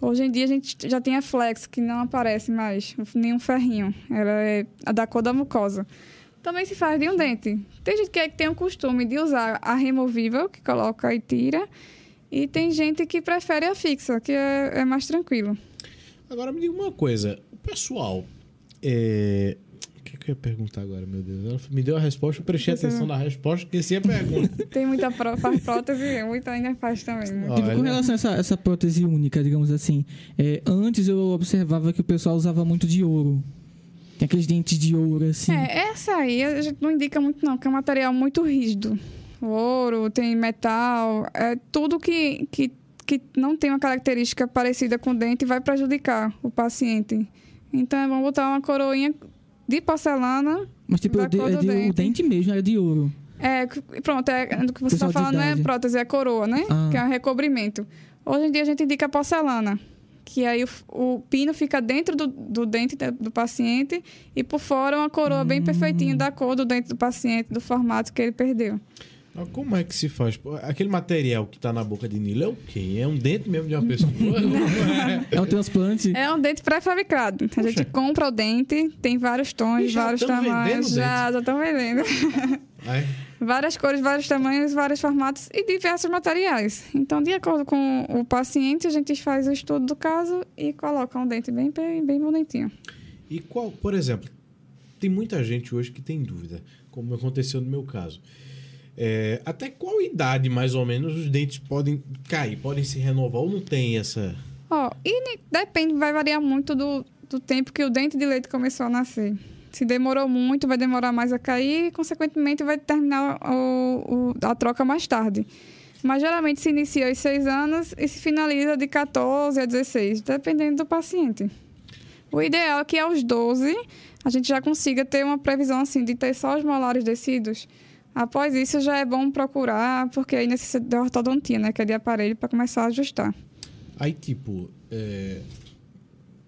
Hoje em dia a gente já tem a flex, que não aparece mais nenhum ferrinho. Ela é a da cor da mucosa. Também se faz de um dente. Tem gente que, é que tem o costume de usar a removível, que coloca e tira. E tem gente que prefere a fixa, que é, é mais tranquilo. Agora me diga uma coisa, o pessoal. É... O que, que eu ia perguntar agora, meu Deus? Ela me deu a resposta, eu prestei Você- atenção na resposta, esqueci a pergunta. Tem muita pró faz prótese, muita ainda faz também. né? Tipo, com relação a essa, essa prótese única, digamos assim, é, antes eu observava que o pessoal usava muito de ouro. Tem aqueles dentes de ouro, assim. É, essa aí a gente não indica muito não, que é um material muito rígido. O ouro, tem metal, é tudo que, que, que não tem uma característica parecida com o dente vai prejudicar o paciente. Então é bom botar uma coroinha de porcelana. Mas tipo, de- é de- o dente. dente mesmo é de ouro. É, pronto, é, o que você está falando não é prótese, é coroa, né? Ah. Que é um recobrimento. Hoje em dia a gente indica porcelana, que aí o, o pino fica dentro do, do dente do paciente e por fora uma coroa bem perfeitinha da cor do dente do paciente, do formato que ele perdeu. Mas como é que se faz? Aquele material que tá na boca de Nilo é o quê? É um dente mesmo de uma pessoa? É o transplante. É um dente pré-fabricado. A gente compra o dente, tem vários tons, vários tamanhos. Já, já estão vendendo. Ai, várias cores, vários tamanhos, vários formatos e diversos materiais. Então, de acordo com o paciente, a gente faz o estudo do caso e coloca um dente bem, bem, bem bonitinho. E qual, por exemplo, tem muita gente hoje que tem dúvida, como aconteceu no meu caso. É, até qual idade, mais ou menos, os dentes podem cair, podem se renovar ou não tem essa. Ó, e ne- depende, vai variar muito do, do tempo que o dente de leite começou a nascer. Se demorou muito, vai demorar mais a cair e, consequentemente, vai terminar o, o- a troca mais tarde. Mas geralmente se inicia aos 6 anos e se finaliza de 14 a 16, dependendo do paciente. O ideal é que aos 12 a gente já consiga ter uma previsão assim de ter só os molares descidos Após isso, já é bom procurar, porque aí necessita de ortodontia, né? Que é de aparelho para começar a ajustar. Aí, tipo, é,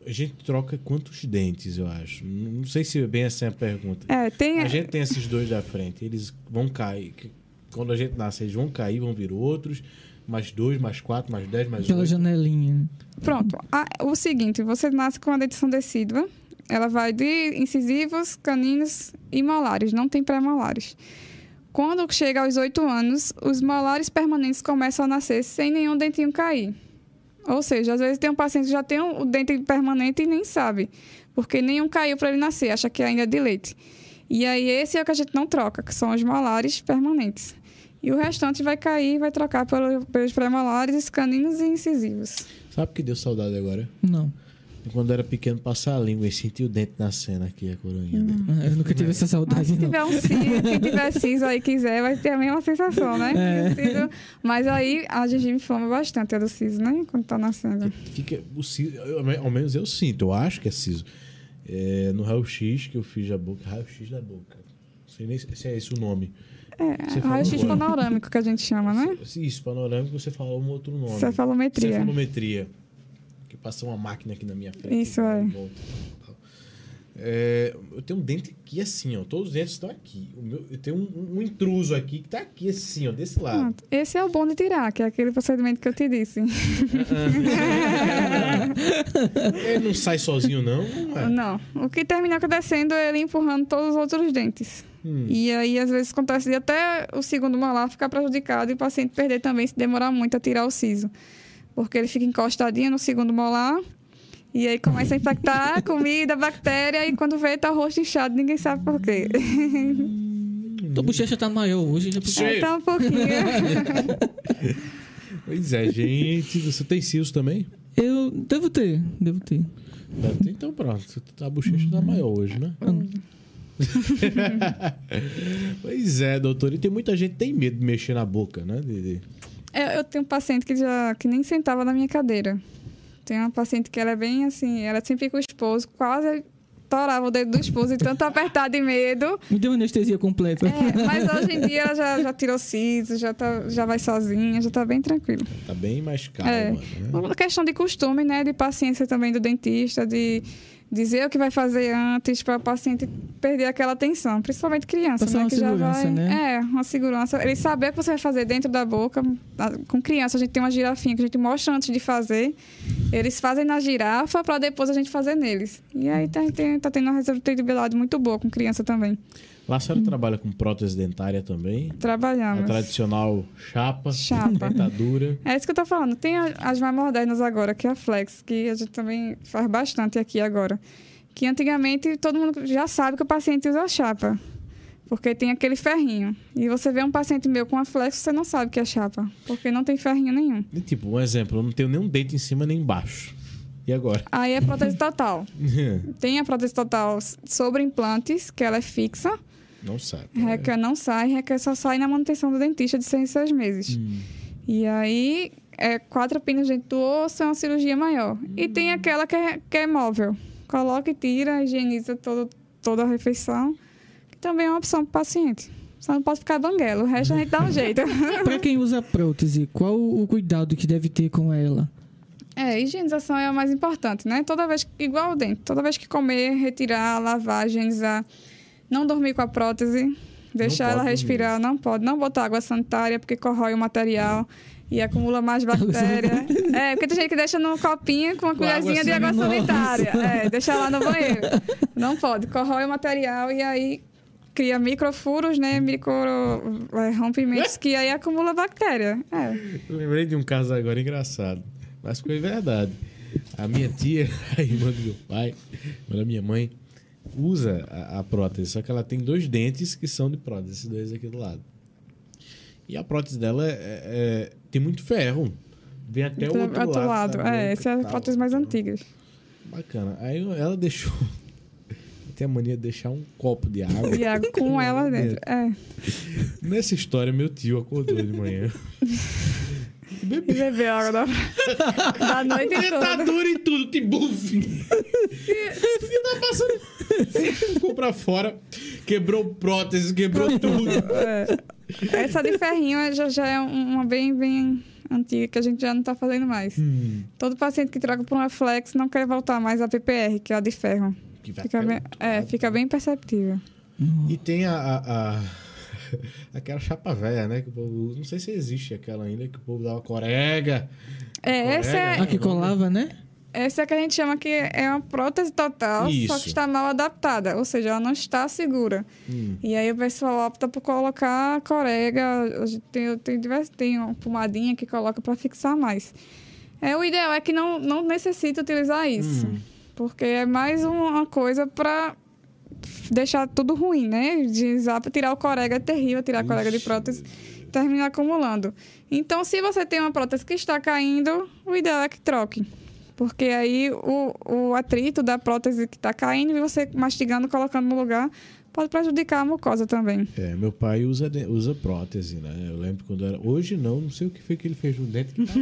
a gente troca quantos dentes, eu acho. Não sei se é bem essa é a pergunta. É, tem. A gente tem esses dois da frente, eles vão cair. Quando a gente nasce, eles vão cair, vão vir outros. Mais dois, mais quatro, mais dez, mais Pela oito. janelinha. Pronto. A- o seguinte, você nasce com a dentição decídua. Ela vai de incisivos, caninos e molares. Não tem pré-molares. Quando chega aos oito anos, os molares permanentes começam a nascer sem nenhum dentinho cair. Ou seja, às vezes tem um paciente que já tem o dente permanente e nem sabe. Porque nenhum caiu para ele nascer, acha que ainda é de leite. E aí esse é o que a gente não troca, que são os molares permanentes. E o restante vai cair e vai trocar pelo- pelos pré-molares, caninos e incisivos. Sabe o que deu saudade agora? Não. Quando era pequeno, passar a língua e sentir o dente nascendo aqui, a coroinha dele. Eu nunca tive essa Mas saudade, se não. tiver um siso, quem tiver siso aí quiser, vai ter a mesma sensação, né? É. Siso- mas aí a gengiva inflama bastante a do siso, né? Quando tá nascendo. Fica o siso, eu- ao menos eu sinto, eu acho que é siso. É, no raio-x que eu fiz da boca, raio-x da boca. Não sei nem se é esse o nome. É, raio-x panorâmico que a gente chama, né? Isso, panorâmico, você falou um outro nome. Cefalometria. Cefalometria. Que passa uma máquina aqui na minha frente. Isso, é. É, eu tenho um dente aqui assim, ó. Todos os dentes estão aqui. O meu, eu tenho um, um intruso aqui que tá aqui assim, ó, desse lado. Pronto. Esse é o bom de tirar, que é aquele procedimento que eu te disse. Ele não sai sozinho, não. não é? Não. O que termina acontecendo é ele empurrando todos os outros dentes. Hum. E aí, às vezes, acontece de até o segundo molar ficar prejudicado e o paciente perder também se demorar muito a tirar o siso. Porque ele fica encostadinho no segundo molar e aí começa a infectar a comida, a bactéria e quando vê, tá o rosto inchado, ninguém sabe por quê. Tua bochecha tá maior hoje. Já... Sim. É, tá um pouquinho. Pois é, gente. Você tem siso também? Eu devo ter, devo ter. Deve ter, então pronto. A bochecha tá maior hoje, né? pois é, doutor. E tem muita gente que tem medo de mexer na boca, né? De- de- Eu, eu tenho um paciente que já que nem sentava na minha cadeira. Tem uma paciente que ela é bem assim, ela sempre com o esposo, quase torava o dedo do esposo e tanto apertar de medo. Me deu anestesia completa. É, mas hoje em dia ela já, já tirou siso, já, tá, já vai sozinha, já tá bem tranquilo. Tá bem mais calma, É. né? Uma questão de costume, né? De paciência também do dentista, de dizer o que vai fazer antes para o paciente perder aquela atenção, principalmente criança, Passar né? uma que já segurança, vai, né? É, uma segurança. Ele saber o que você vai fazer dentro da boca. Com criança, a gente tem uma girafinha que a gente mostra antes de fazer. Eles fazem na girafa para depois a gente fazer neles. E aí tá, tem, tá tendo uma resolutibilidade muito boa com criança também. Lá a senhora trabalha com prótese dentária também. A Trabalhamos. tradicional chapa, Chapa. dentadura. É isso que eu tô falando. Tem as mais modernas agora, que é a Flex, que a gente também faz bastante aqui agora. Que antigamente todo mundo já sabe que o paciente usa chapa. Porque tem aquele ferrinho. E você vê um paciente meu com a Flex, você não sabe que é chapa. Porque não tem ferrinho nenhum. E, tipo, um exemplo, eu não tenho nenhum dente em cima nem embaixo. E agora? Aí é prótese total. Tem a prótese total sobre implantes, que ela é fixa. Não sabe. Reca não sai, Reca só sai na manutenção do dentista de seis em seis meses. Hum. E aí, é quatro pinos dentro do osso, é uma cirurgia maior. E tem aquela que é, que é móvel. Coloca e tira, higieniza todo, toda a refeição, que também é uma opção para o paciente. Só não pode ficar banguela, o resto a gente dá um jeito. Pra quem usa prótese, qual o cuidado que deve ter com ela? É, higienização é o mais importante, né? Toda vez, igual o dente, toda vez que comer, retirar, lavar, higienizar. Não dormir com a prótese, deixar ela dormir. respirar, não pode. Não botar água sanitária, porque corrói o material e acumula mais bactéria. é, porque tem gente que deixa no copinho com uma Com água colherzinha de água sanitária. É, deixa lá no banheiro. Não pode, corrói o material e aí cria microfuros, né? Micro é, rompimentos que aí acumula bactéria. É. Eu lembrei de um caso agora engraçado, mas foi verdade. A minha tia, a irmã do meu pai, irmã da minha mãe, usa a, a prótese, só que ela tem dois dentes que são de prótese, esses dois aqui do lado. E a prótese dela é- é- tem muito ferro. Vem até o outro, outro lado. boca É, essa é a prótese mais antigas. Bacana. Aí ela deixou. Tem a mania de deixar um copo de água. E água com ela dentro. É. Nessa história, meu tio acordou de manhã. beber. Bebeu água da, da noite toda. Dentadura e tudo, te buff. Você tá passando. Ficou pra fora, quebrou prótese, quebrou tudo. É. Essa de ferrinho já, já é uma bem, bem antiga que a gente já não tá fazendo mais. Hum, Todo paciente que troca por uma flex não quer voltar mais à PPR, que é a de ferro. Fica bem, é, fica bem perceptível. E tem a. a- a- Aquela chapa velha, né? Que o povo usa. Não sei se existe aquela ainda, que o povo dava corega. É, essa Corega, é, A que colava, né? essa é que a gente chama que é uma prótese total, só Isso. que está mal adaptada, ou seja, ela não está segura. Hum. E aí o pessoal opta por colocar a corega, tem, tem, tem uma pomadinha que coloca para fixar mais. É, o ideal é que não, não necessite utilizar isso, Hum. porque é mais uma coisa para deixar tudo ruim, né? De tirar o corega é terrível, tirar a corega de prótese termina acumulando. Então, se você tem uma prótese que está caindo, o ideal é que troque. Porque aí o, o atrito da prótese que está caindo e você mastigando, colocando no lugar, pode prejudicar a mucosa também. É, meu pai usa, de- usa prótese, né? Eu lembro quando era. Hoje não, não sei o que foi que ele fez no dente que tá lá.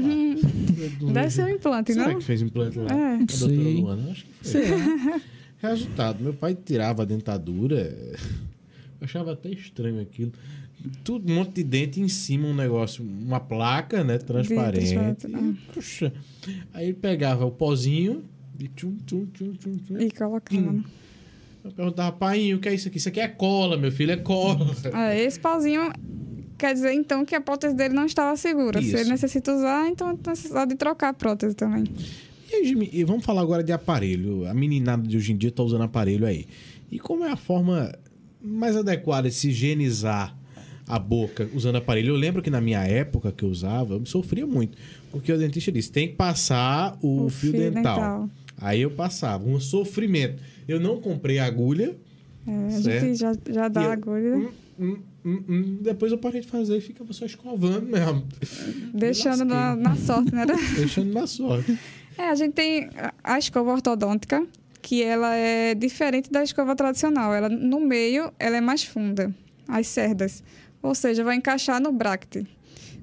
Não Deve ser um implante, Será não? que fez implante lá? É. A doutora. Luana? Acho que foi. Lá. Resultado, meu pai tirava a dentadura. Eu achava até estranho aquilo. Tudo, um monte de dente em cima, um negócio, uma placa, né? Transparente. E, ah. puxa, aí ele pegava o pozinho e tchum, tchum, tchum, tchum, tchum. E colocando. Eu perguntava, pai, o que é isso aqui? Isso aqui é cola, meu filho, é cola. É, esse pauzinho quer dizer, então, que a prótese dele não estava segura. Se Isso. ele necessita usar, então tem necessidade de trocar a prótese também. E, vamos falar agora de aparelho. A meninada de hoje em dia tá usando aparelho aí. E como é a forma mais adequada de se higienizar a boca usando aparelho? Eu lembro que na minha época que eu usava, eu sofria muito. Porque o dentista disse, tem que passar o, O fio, fio dental. dental. Aí eu passava, um sofrimento. Eu não comprei agulha. É, a Certo. gente já, já dá eu- a agulha, Hum, hum, hum, hum. Depois eu parei de fazer e ficava só escovando mesmo. deixando na, na sorte, né? Deixando na sorte. É, a gente tem a- escova ortodôntica, que ela é diferente da escova tradicional. Ela, no meio, ela é mais funda, as cerdas. Ou seja, vai encaixar no bracte.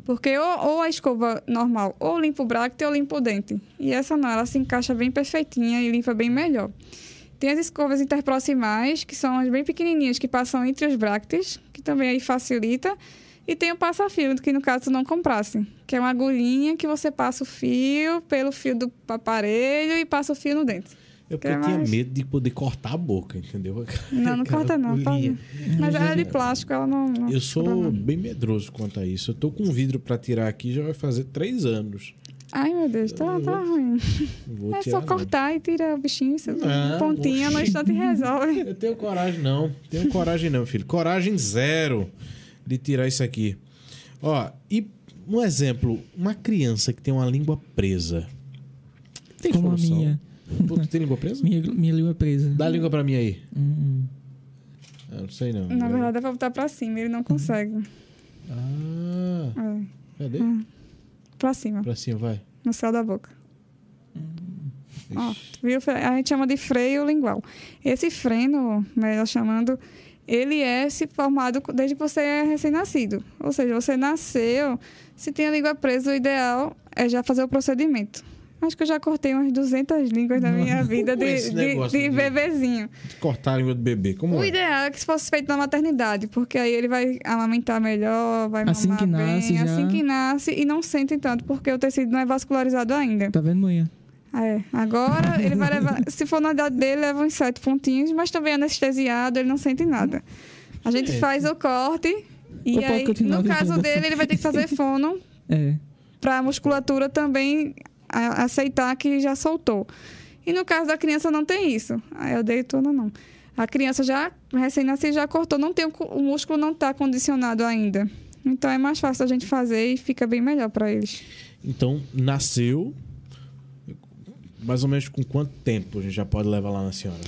Porque ou, ou a escova normal, ou limpa o bracte ou limpa o dente. E essa não, ela se encaixa bem perfeitinha e limpa bem melhor. Tem as escovas interproximais, que são as bem pequenininhas, que passam entre os bractes, que também aí facilita. E tem o passa-fio, que no caso não comprasse, que é uma agulhinha que você passa o fio pelo fio do aparelho e passa o fio no dente. Eu, Que porque eu tinha mais? medo de poder cortar a boca, entendeu? Não, não Aquela corta não, pode. Mas ela é de plástico, ela não. não Eu sou não. bem medroso quanto a isso. Eu tô com um vidro pra tirar aqui já vai fazer três anos. Ai, meu Deus, tá, tá vou- ruim. Não Vou É tirar, só cortar e tira o bichinho, você Não, pontinha, no oxi. instante resolve. Não. Eu tenho coragem, não. Tenho coragem, não, filho. Coragem zero de tirar isso aqui. Ó, e um exemplo: uma criança que tem uma língua presa. Tem Como a solução? minha. Pô, tu tem língua presa? Minha, minha língua é presa. Dá a língua pra mim aí. Hum, Ah, não sei não. Na verdade, é pra botar pra cima, ele não consegue. Ah, É, cadê? pra cima, Pra cima, vai. no céu da boca. Ó, viu? A gente chama de freio lingual. Esse freno, melhor chamando, ele é se formado desde que você é recém-nascido. Ou seja, você nasceu, se tem a língua presa, o ideal é já fazer o procedimento. Acho que eu já cortei umas 200 línguas na minha vida de, de, de de- bebezinho. Cortar a língua do bebê. Como O é? ideal é que se fosse feito na maternidade, porque aí ele vai amamentar melhor, vai Assim mamar que nasce, bem, já- assim que nasce, e não sentem tanto, porque o tecido não é vascularizado ainda. tá vendo, manhã? É, agora ele vai levar, se for na idade dele, leva uns sete pontinhos, mas também anestesiado, ele não sente nada. A gente Gente. faz o corte, e pode aí, no caso dele, ele vai ter que fazer fono É. para a musculatura também aceitar que já soltou. E no caso da criança não tem isso. Aí eu dei tona não. A criança já recém-nascida já cortou, não tem o músculo não está condicionado ainda. Então é mais fácil a gente fazer e fica bem melhor para eles. Então, nasceu. Mais ou menos com quanto tempo a gente já pode levar lá na senhora?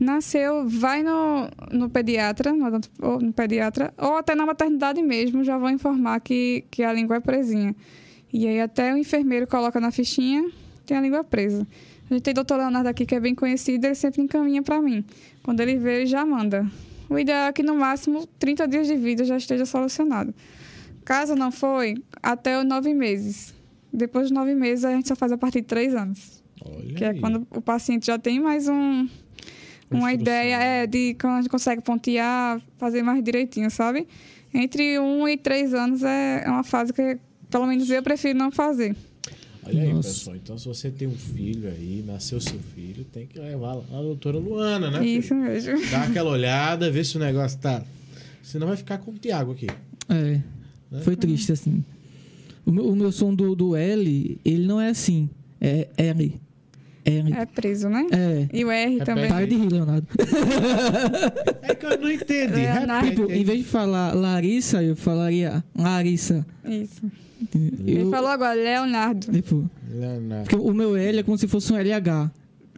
Nasceu, vai no, no pediatra, no, ou no pediatra, ou até na maternidade mesmo, já vão informar que, que a língua é presinha. E aí até o enfermeiro coloca na fichinha, tem a língua presa. A gente tem o doutor Leonardo aqui, que é bem conhecido, ele sempre encaminha para mim. Quando ele vê, ele já manda. O ideal é que no máximo 30 dias de vida já esteja solucionado. Caso não foi, até os nove meses. depois de nove meses, a gente só faz a partir de três anos. Olha Que é aí. quando o paciente já tem mais um, uma ideia é, de quando a gente consegue pontear, fazer mais direitinho, sabe? Entre um e três anos é é uma fase que, pelo menos, eu prefiro não fazer. Olha aí, Nossa. pessoal. Então, se você tem um filho aí, nasceu seu filho, tem que levar lá na doutora Luana, né? filho? Isso mesmo. Dá aquela olhada, ver se o negócio tá. Senão vai ficar como o Tiago aqui. É. Foi triste, assim. O meu, o meu som do, do L, ele não é assim. É L. L. É preso, né? É. E o R Repete. também. Para de rir, Leonardo. É que eu não entendi. Leonardo. Tipo, em vez de falar Larissa, eu falaria Larissa. Isso. Eu, Ele falou agora, Leonardo. Tipo, Leonardo. porque o meu L é como se fosse um LH.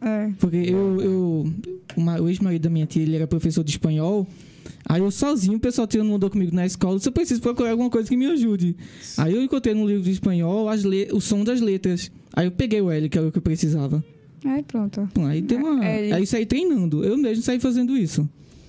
É. Porque eu, eu o ma- o ex-marido da minha tia, ele era professor de espanhol. Aí eu sozinho, o pessoal tirando onda comigo na escola, se eu preciso procurar alguma coisa que me ajude. Aí eu encontrei no livro de espanhol as le- o som das letras. Aí eu peguei o L, que era o que eu precisava. Aí pronto. Pô, Aí deu uma. É, Aí saí treinando. Eu mesmo saí fazendo isso.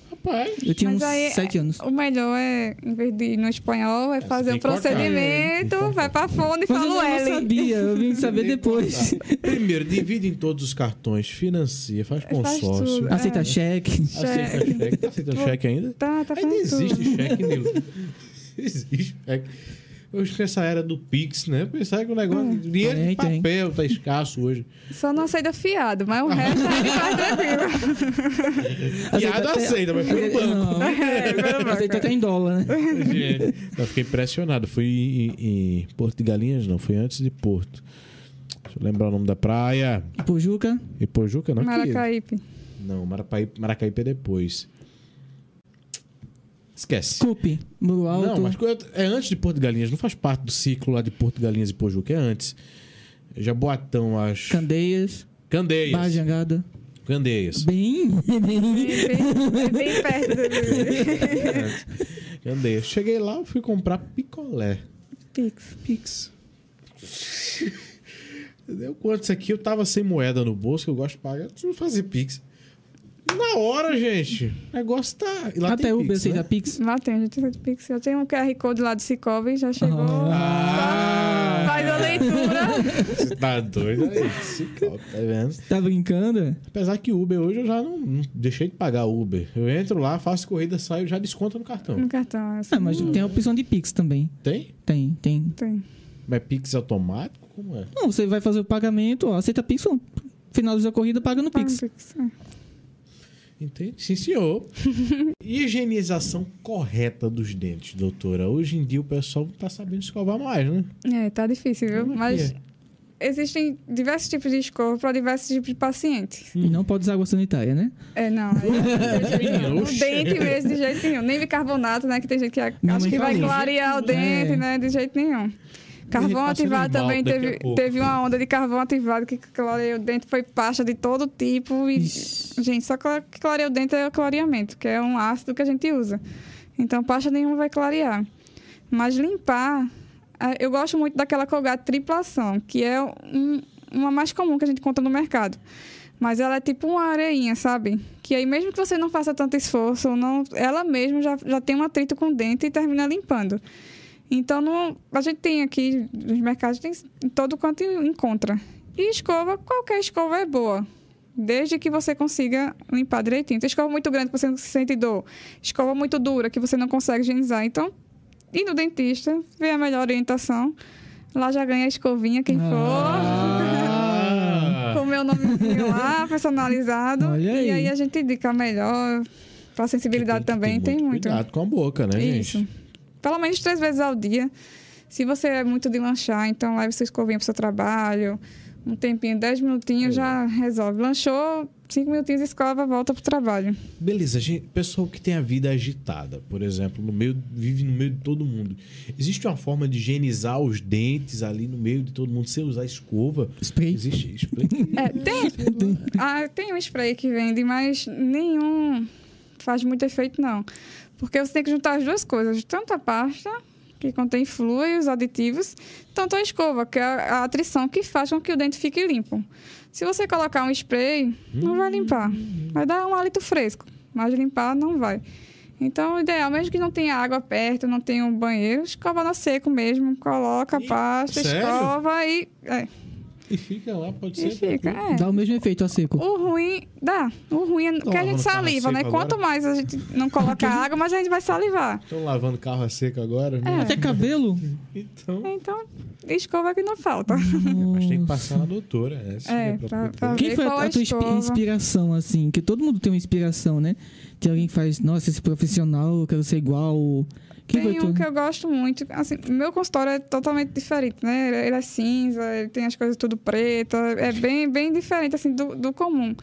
Rapaz. Eu tinha Mas uns aí, sete anos. O melhor é, em vez de ir no espanhol, é fazer tem o cortar. procedimento, É, tem que vai pra fone e Mas fala eu o não L. sabia, eu vim saber Tem depois. cortar. Primeiro, divide em todos os cartões, financia, faz Faz consórcio. tudo. Aceita É. cheque. Aceita cheque. Tá aceitando cheque ainda? Tá, tá Ainda fazendo existe tudo. cheque, Nilo. Existe cheque. Hoje com essa era do Pix, né? Pensar que o negócio de dinheiro de Tem, tem. papel tá escasso hoje. Só não aceita fiado, mas o resto. Piada até- aceita, mas foi no banco. Não, É, pelo banco. aceita até em dólar, né? Gente, eu fiquei impressionado. Fui em, em Porto de Galinhas, não. Foi antes de Porto. Deixa eu lembrar o nome da praia. Pojuca, Ipojuca, não? que- Maracaípe. Não, Marapaí- Maracaípe é depois. Esquece. Cupe, Muro Alto. Não, mas é antes de Porto de Galinhas. Não faz parte do ciclo lá de Porto de Galinhas e Pojuca. É antes. Jaboatão, acho. Candeias, Candeias. Barra de Jangada. Candeias. Bem, É bem, é bem perto do Candeias. Cheguei lá, eu fui comprar picolé. Pix. Pix. Deu quanto isso aqui? Eu tava sem moeda no bolso, que eu gosto de pagar. Deixa eu fazer Pix. Na hora, gente. O negócio tá. E lá até tem Uber Pix, aceita né? Pix. Lá tem, a gente aceita Pix. Eu tenho um QR Code lá do Cicobi, já chegou. Ah! Faz a leitura. Você tá doido aí? Cara, Tá vendo? Tá brincando? Apesar que Uber hoje eu já não, não deixei de pagar Uber. Eu entro lá, faço corrida, saio, já desconto no cartão. No cartão. assim. Ah, mas tem a opção de Pix também. Tem? Tem, tem. Tem. Mas Pix automático? Como é? Não, você vai fazer o pagamento, ó, aceita Pix, finaliza a corrida, paga no Paga Pix. no Pix. É. Entendi. Sim, senhor. Higienização correta dos dentes, doutora. Hoje em dia o pessoal não tá sabendo escovar mais, né? É, tá difícil, viu? Como é Mas é? existem diversos tipos de escova para diversos tipos de pacientes. E não pode usar água sanitária, né? É, não. Menino, O dente mesmo, de jeito nenhum. Nem bicarbonato, né? Que tem gente que acha que vai clarear o dente, É. né? De jeito nenhum. Carvão passando ativado também teve, teve uma onda de carvão ativado que clareia o dente, foi pasta de todo tipo. E, Ixi. gente, só que clareia o dente é o clareamento, que é um ácido que a gente usa. Então, pasta nenhuma vai clarear. Mas limpar, ah, eu gosto muito daquela Colgate triplação, que é um- uma mais comum que a gente encontra no mercado. Mas ela é tipo uma areinha, sabe? Que aí mesmo que você não faça tanto esforço, não, ela mesmo já, já tem um atrito com o dente e termina limpando. Então, não, a gente tem aqui, nos mercados, tem em todo quanto encontra. E escova, qualquer escova é boa. Desde que você consiga limpar direitinho. Tem escova muito grande que você não sente dor. Escova muito dura que você não consegue higienizar. Então, ir no dentista, ver a melhor orientação. Lá já ganha a escovinha, quem Ah. for. Com o meu nomezinho lá, personalizado. Olha E aí. aí a gente indica melhor. Para sensibilidade Tem também, tem muito. Cuidado com a boca, né, Isso. gente? Pelo menos três vezes ao dia. Se você é muito de lanchar, então leve sua escovinha para o seu trabalho. Um tempinho, dez minutinhos já resolve. Lanchou, cinco minutinhos, escova, volta para o trabalho. Beleza, gente, pessoal que tem a vida agitada, por exemplo, no meio, vive no meio de todo mundo. Existe uma forma de higienizar os dentes ali no meio de todo mundo sem usar escova? Spray. Existe. Explica. É, tem, ah, tem um spray que vende, mas nenhum faz muito efeito, não. Porque você tem que juntar as duas coisas. Tanto a pasta, que contém fluidos, aditivos, tanto a escova, que é a atrição que faz com que o dente fique limpo. Se você colocar um spray, não vai limpar. Vai dar um hálito fresco, mas limpar não vai. Então, o ideal, mesmo que não tenha água perto, não tenha um banheiro, escova no seco mesmo, coloca a pasta, sério? escova e. É, E fica lá, pode e ser. fica. É. Dá o mesmo efeito a seco. O ruim, dá. O ruim é que a gente saliva, né? seco Quanto agora? mais a gente não coloca água, mais a gente vai salivar. Estão lavando carro a seco agora, né? Até cabelo? Então. Então, escova que não falta. Mas tem que passar na doutora. Essa É, é, pra- pra, Quem foi a a tua escova. inspiração, assim? Que todo mundo tem uma inspiração, né? Tem alguém que faz, nossa, esse profissional, eu quero ser igual. Quem Tem um que eu gosto muito. Assim, meu consultório é totalmente diferente, né? Ele- Ele é cinza, ele tem as coisas tudo preto. É bem, bem diferente, assim, do, do comum.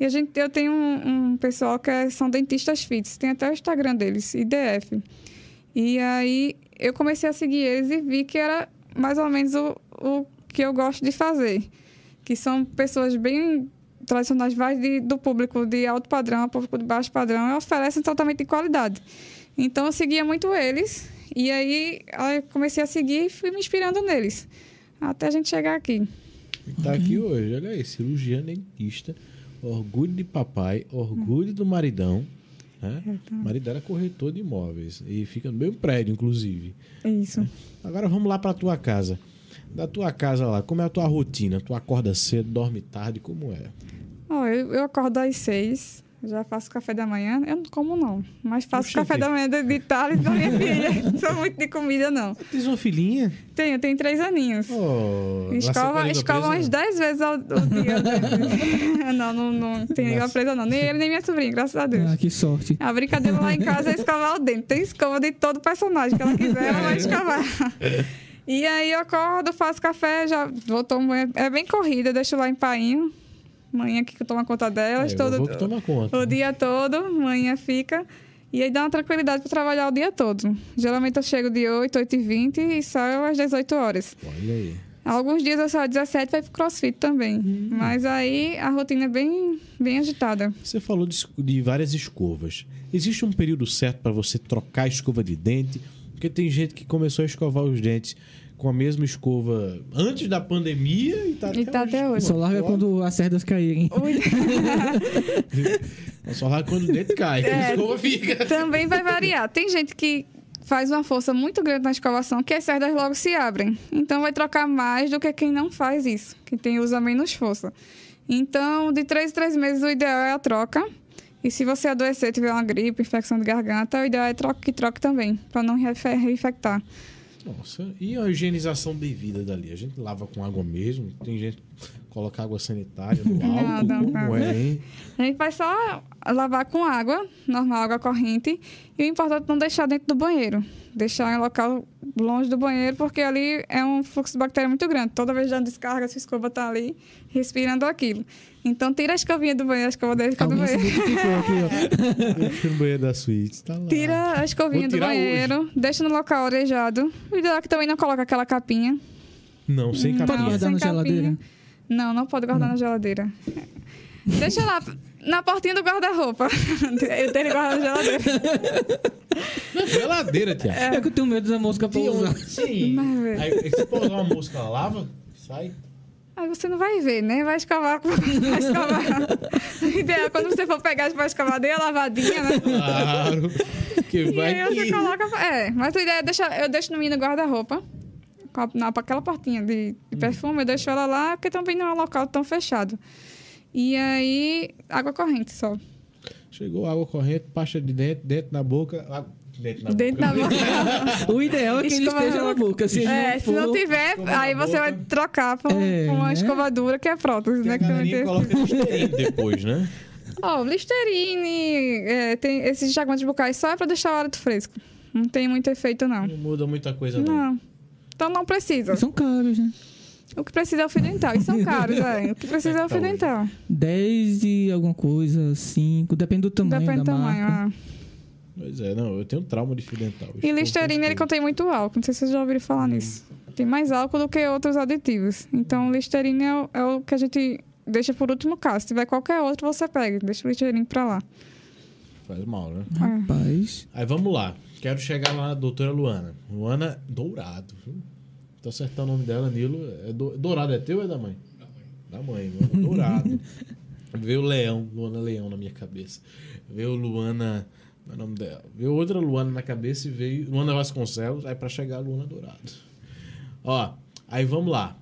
E a gente, eu tenho um, um pessoal que é- são dentistas fits. Tem até o Instagram deles, IDF. E aí, eu comecei a seguir eles e vi que era mais ou menos o, o que eu gosto de fazer. Que são pessoas bem tradicionais, mais de, do público de alto padrão, público de baixo padrão, e oferecem tratamento de qualidade. Então eu seguia muito eles. E aí, eu comecei a seguir e fui me inspirando neles. Até a gente chegar aqui. Tá aqui hoje, olha aí, cirurgiã dentista, orgulho de papai, orgulho do maridão. Né? O marido era corretor de imóveis e fica no mesmo prédio, inclusive. Isso. Agora vamos lá pra tua casa. Da tua casa lá, como é a tua rotina? Tu acorda cedo, dorme tarde, como é? Ó, eu, eu acordo às seis, já faço café da manhã. Eu não como, não. Mas faço café que- da manhã de, de tarde da minha filha. Sou muito de comida, não. Tens uma filhinha? Tenho, tenho três aninhos. Oh, Escova, escova umas 10 vezes ao, ao dia. não, não, não tem língua Nossa. presa, não. Nem ele, nem minha sobrinha, graças a Deus. Ah, que sorte. A brincadeira lá em casa é escovar o dente. Tem escova de todo personagem que ela quiser, ela vai escovar. E aí eu acordo, faço café, já vou tomar. É bem corrida, deixo lá em painho. Manhã que toma conta delas, É, todo, eu vou toma conta. o dia todo, manhã fica. E aí dá uma tranquilidade para trabalhar o dia todo. Geralmente eu chego de 8, 8 e 20 e saio às 18 horas. Olha aí. Alguns dias eu saio às 17 e vai pro crossfit também. Hum. Mas aí a rotina é bem, bem agitada. Você falou de, de várias escovas. Existe um período certo para você trocar a escova de dente? Porque tem gente que começou a escovar os dentes com a mesma escova antes da pandemia e tá E tá até hoje. Só larga quando as cerdas caírem. Só larga quando o dente cai, que a É. escova fica. Também vai variar. Tem gente que faz uma força muito grande na escovação que as cerdas logo se abrem. Então vai trocar mais do que quem não faz isso, que tem usa menos força. Então, de três em três meses, o ideal é a troca. E se você adoecer, tiver uma gripe, infecção de garganta, o ideal é troca que troque também, para não reinfectar. Nossa, e a higienização devida dali? A gente lava com água mesmo? Tem gente que coloca água sanitária no Não, álcool? não, Como não. é, hein? A gente vai só lavar com água, normal, água corrente. E o importante é não deixar dentro do banheiro. Deixar em local longe do banheiro, porque ali é um fluxo de bactéria muito grande. Toda vez dando descarga, sua escova tá ali respirando aquilo. Então tira a escovinha do banheiro, a escova dele fica do banheiro. aqui, no banheiro da suíte, tá lá. Tira a escovinha do banheiro, deixa no local arejado. O ideal é que também não coloca aquela capinha. Não, sem Pode capinha. guardar sem na capinha. geladeira? Não, não pode guardar na geladeira. Deixa lá, na portinha do guarda-roupa. Eu tenho que guardar na geladeira. Na geladeira, Tiago. É que eu tenho medo da mosca pousar. Sim. Vai. Aí, se pousar uma mosca, ela lava, sai. Aí você não vai ver, né? Vai escovar. com- Vai ideal é quando você for pegar para escovar, dê a lavadinha, né? Claro. Que E vai aí você que... coloca. É, mas a ideia é deixar. Eu deixo no mim no guarda-roupa. Na, aquela portinha de, de perfume, eu deixo ela lá, porque também não é um local tão fechado. E aí, água corrente só. Chegou água corrente, pasta de dente, dentro na boca. água- Dentro na Dentro boca. da boca. O ideal é que ele Escova- esteja na boca. Se ele É, não se não for, tiver, aí você vai boca. trocar por, É, por uma né? escovadura que é prótese, né? Que também tem coloca Listerine depois, né? Ó, Listerine, é, tem esses enxaguantes bucais só é pra deixar o hálito fresco. Não tem muito efeito, não. Não muda muita coisa, não. Não. Então não precisa. São caros, né? O que precisa é o fio dental. E são caros, é. O que precisa é o fio Tá hoje. dental. 10 e alguma coisa, 5. Depende do tamanho Depende do da tamanho. marca. ah. Pois é, não, eu tenho trauma de fio dental. E Listerine, ele contém muito álcool. Não sei se vocês já ouviram falar nisso. Tem mais álcool do que outros aditivos. Então, o Listerine é o, é o que a gente deixa por último caso. Se tiver qualquer outro, você pega. Deixa o Listerine pra lá. Faz mal, né? Rapaz. Aí vamos lá. Quero chegar lá na doutora Luana. Luana Dourado. Tô acertando o nome dela, Nilo. É do- Dourado é teu ou é da mãe? Da mãe. Da mãe, Luana Dourado. Veio Leão, Luana Leão na minha cabeça. Veio Luana Não é o nome dela. Veio outra Luana na cabeça e veio Luana Vasconcelos, aí pra chegar a Luana Dourado. Ó, aí vamos lá.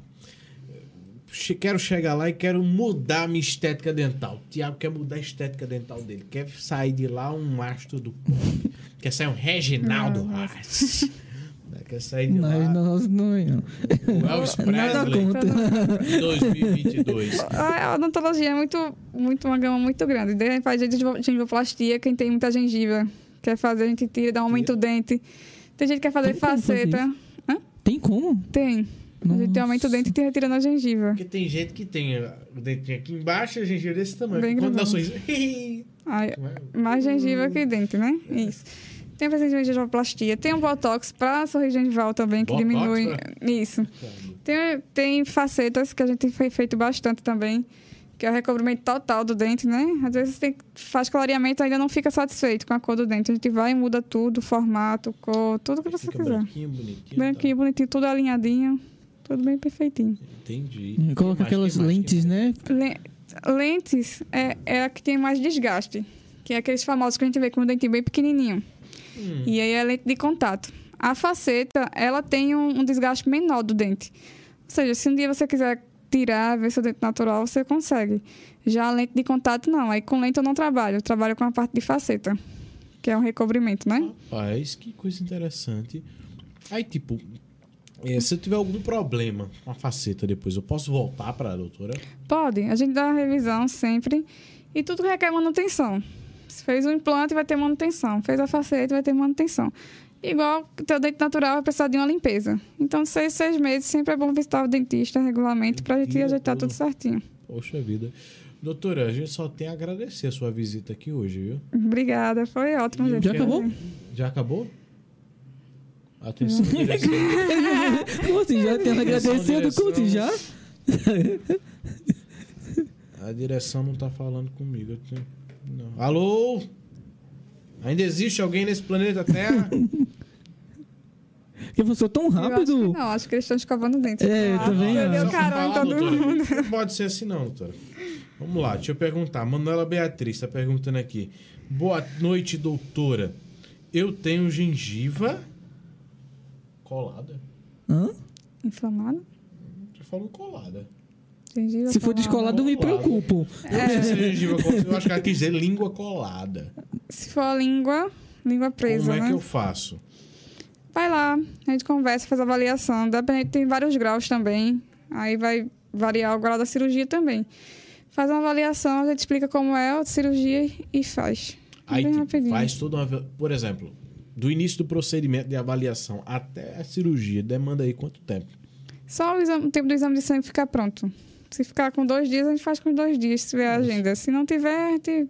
Quero chegar lá e quero mudar a minha estética dental. O Tiago quer mudar a estética dental dele. Quer sair de lá um astro do pop. Quer sair um Reginaldo Haas. Quer sair de Mas lá nós não, não. o Elvis Presley contra. em 2022. A odontologia é muito, muito uma gama muito grande. Faz gengivoplastia, quem tem muita gengiva quer fazer, a gente tira, dá um aumento do dente. Tem gente que quer fazer Tem como fazer faceta. Hã? Tem como? Tem. A gente tem aumento do dente e tem retirando a gengiva. Porque tem gente que tem o dentinho aqui embaixo e a gengiva desse tamanho. Bem Quando dá sorriso. Ai, mais gengiva que dente, né? É. Isso. Tem a presença de gengivoplastia. Tem um botox para sorriso gengival também, que Botox diminui. Isso. Tem, tem facetas que a gente tem feito bastante também, que é o recobrimento total do dente, né? Às vezes tem, faz clareamento e ainda não fica satisfeito com a cor do dente. A gente vai e muda tudo, formato, cor, tudo que você Fica quiser. branquinho, bonitinho. Branquinho, bonitinho, tudo alinhadinho, tudo bem perfeitinho. Entendi. Coloca aquelas que mais, lentes, né? Le- Lentes é, é a que tem mais desgaste, que é aqueles famosos que a gente vê com o dentinho bem pequenininho. Hum, E aí é lente de contato. A faceta, ela tem um, um desgaste menor do dente. Ou seja, se um dia você quiser tirar, ver seu dente natural, você consegue. Já a lente de contato, não. Aí com lente eu não trabalho. Eu trabalho com a parte de faceta, que é um recobrimento, né? Rapaz, que coisa interessante. Aí, tipo, eh, se eu tiver algum problema com a faceta depois, eu posso voltar pra doutora? Pode. A gente dá a revisão sempre. E tudo requer manutenção. Se fez um implante, vai ter manutenção. Fez a faceta, vai ter manutenção. Igual o teu dente natural vai precisar de uma limpeza. Então, seis, seis meses, sempre é bom visitar o dentista regularmente para a gente ajeitar tudo. certinho. Poxa vida. Doutora, a gente só tem a agradecer a sua visita aqui hoje, viu? Obrigada, foi ótimo, E gente. Já acabou? Já acabou? Atenção, direção. Curte já, tendo agradecido, curte já. A direção não tá falando comigo. eu tenho- não. Alô? Ainda existe alguém nesse planeta Terra? Que você tão Eu acho que rápido. não, acho que eles estão escovando o dente. É, eu também Deu acho. Só pra carão em todo doutora, mundo. Não pode ser assim, não, doutora. Vamos lá, deixa eu perguntar. Manuela Beatriz está perguntando aqui. Boa noite, doutora. Eu tenho gengiva colada. Hã? Inflamado? Você falou colada. Gengiva Se for colada. descolado, eu me preocupo. Eu não sei se é gengiva colada. Eu acho que ela quis dizer língua colada. Se for a língua, língua presa, Como é né? que eu faço? Vai lá, a gente conversa, faz avaliação. Depende, tem vários graus também. Aí vai variar o grau da cirurgia também. Faz uma avaliação, a gente explica como é a cirurgia e faz. Aí faz toda uma. Por exemplo, do início do procedimento de avaliação até a cirurgia, demanda aí quanto tempo? Só o, exame- o tempo do exame de sangue ficar pronto. Se ficar com dois dias, a gente faz com dois dias, se tiver a agenda. Se não tiver, a gente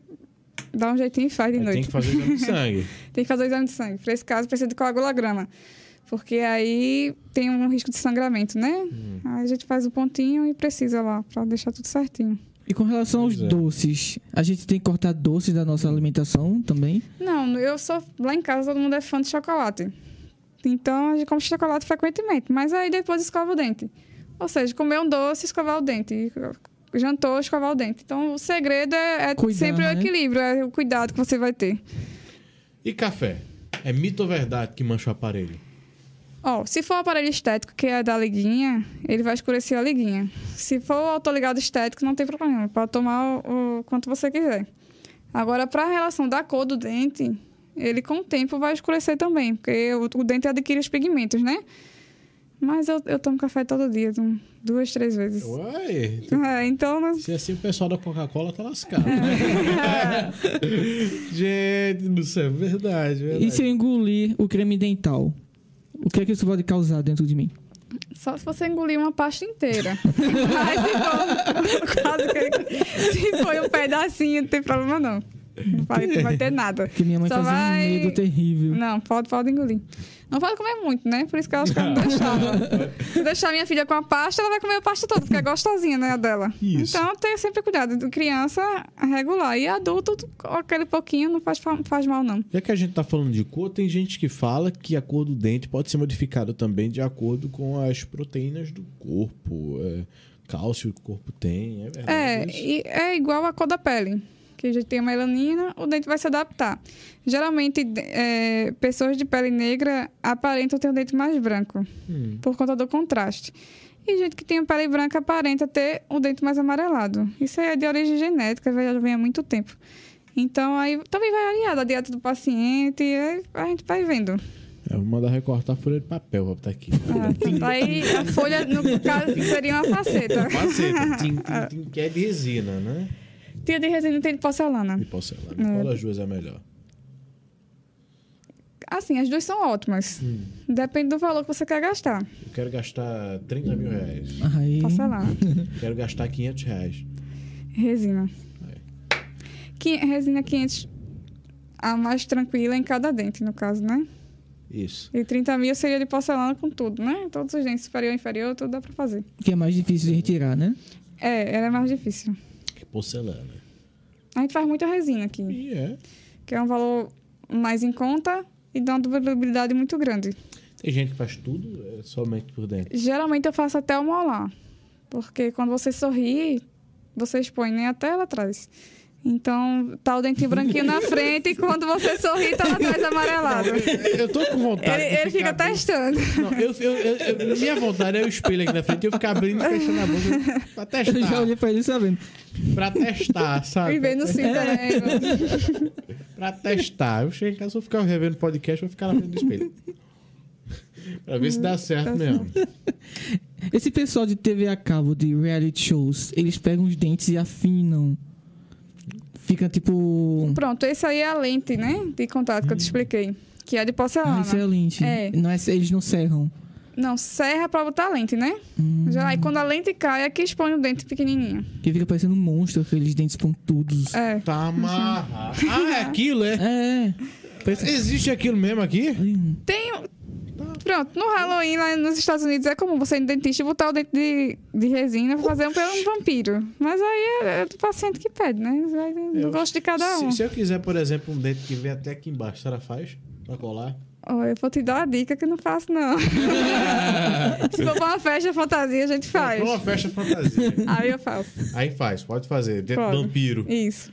dá um jeitinho e faz de Aí noite. tem que fazer o exame de sangue. Tem que fazer o exame de sangue. Para esse caso, precisa de coagulograma. Porque aí tem um risco de sangramento, né? Hum. Aí a gente faz o pontinho e precisa lá, para deixar tudo certinho. E com relação aos Pois é. doces, a gente tem que cortar doces da nossa alimentação também. Não, eu sou. Lá em casa todo mundo é fã de chocolate. Então a gente come chocolate frequentemente. Mas aí depois escova o dente. Ou seja, comer um doce, escovar o dente. Jantou, escovar o dente. Então o segredo é, é Cuidar, sempre né? o equilíbrio, é o cuidado que você vai ter. E café? É mito ou verdade que mancha o aparelho? Ó, se for o aparelho estético, que é da liguinha, ele vai escurecer a liguinha. Se for o autoligado estético, não tem problema. Pode tomar o, o quanto você quiser. Agora, para a relação da cor do dente, ele com o tempo vai escurecer também, porque o, o dente adquire os pigmentos, né? Mas eu, eu tomo café todo dia, um- duas, três vezes. Uai, É, então, não- se assim o pessoal da Coca-Cola tá lascado. Gente, não sei, é verdade, verdade. E se eu engolir o creme dental? O que é que isso pode causar dentro de mim? só se você engolir uma pasta inteira. Mas se for, se for um pedacinho, não tem problema não. Não vai, não vai ter nada. Porque minha mãe Só fazia vai- um medo terrível. Não, pode, pode engolir. Não pode comer muito, né? Por isso que que ela não deixava. Se deixar minha filha com a pasta, ela vai comer a pasta toda, porque é gostosinha, né, a dela. Isso. Então, tenha sempre cuidado. De criança, regular. E adulto, aquele pouquinho não faz, fa- faz mal, não. Já que a gente tá falando de cor, tem gente que fala que a cor do dente pode ser modificada também de acordo com as proteínas do corpo. é, cálcio que o corpo tem, é verdade. É, isso? e é igual a cor da pele. Que a gente tem a melanina, o dente vai se adaptar. Geralmente, é, pessoas de pele negra aparentam ter um dente mais branco, Hum. por conta do contraste. E gente que tem a pele branca aparenta ter um dente mais amarelado. Isso aí é de origem genética, já vem há muito tempo. Então, aí também vai variar da dieta do paciente, aí a gente vai vendo. Eu vou mandar recortar a folha de papel, vou botar aqui. Ah, aí a folha, no caso, seria uma faceta. Faceta, tim, tim, tim, que é de resina, né? Tinha de resina e tem de porcelana. De porcelana. Qual das duas é melhor? Assim, as duas são ótimas. Hum. Depende do valor que você quer gastar. Eu quero gastar 30 mil reais. Aí. Porcelana. Quero gastar 500 reais. Resina. Que, resina 500, a mais tranquila em cada dente, no caso, né? Isso. E 30 mil seria de porcelana com tudo, né? Todos os dentes, superior e inferior, tudo dá pra fazer. Que é mais difícil de retirar, né? É, ela é mais difícil. Porcelana. A gente faz muita resina aqui, E é. que é um valor mais em conta e dá uma durabilidade muito grande. Tem gente que faz tudo é somente por dentro. Geralmente eu faço até o molar, porque quando você sorri, você expõe nem até lá atrás. Então, tá o dentinho branquinho na frente e quando você sorri, tá lá atrás amarelado. Eu tô com vontade. Ele, ele fica abrindo- testando. Não, eu, eu, eu- minha vontade é o espelho aqui na frente e eu ficar abrindo e fechando a boca pra Eu já testar. olhei pra ele sabendo. Pra testar, sabe? E vem no sim também. Pra testar. Eu chego em casa, vou ficar revendo podcast, vou ficar na frente do espelho. pra ver se dá certo mesmo. Esse pessoal de TV a cabo, de reality shows, eles pegam os dentes e afinam. Fica tipo. Pronto, esse aí é a lente, né? De contato que eu te expliquei. Que é de porcelana. Ah, excelente. É. Não é, eles não serram. Não, serra pra botar a lente, né? Hum. Já, aí quando a lente cai, é que expõe o dente pequenininho. Que fica parecendo um monstro, aqueles dentes pontudos. É. Tá amarrado. Ah, é aquilo, é? É. Parece... Existe aquilo mesmo aqui? Hum. Tem. Pronto, no Halloween lá nos Estados Unidos é comum você ir no dentista e botar o dente de, de resina pra fazer um um vampiro. Mas aí é, é do paciente que pede, né? Vai Eu- gosto de cada um. Se, se eu quiser, por exemplo, um dente que vem até aqui embaixo, a senhora faz? Pra colar? Ó, eu vou te dar uma dica que eu não faço, não. Se for pra uma festa fantasia, a gente faz. Pra uma festa fantasia. Aí eu faço. Aí faz, pode fazer. Dente Pode. vampiro. Isso.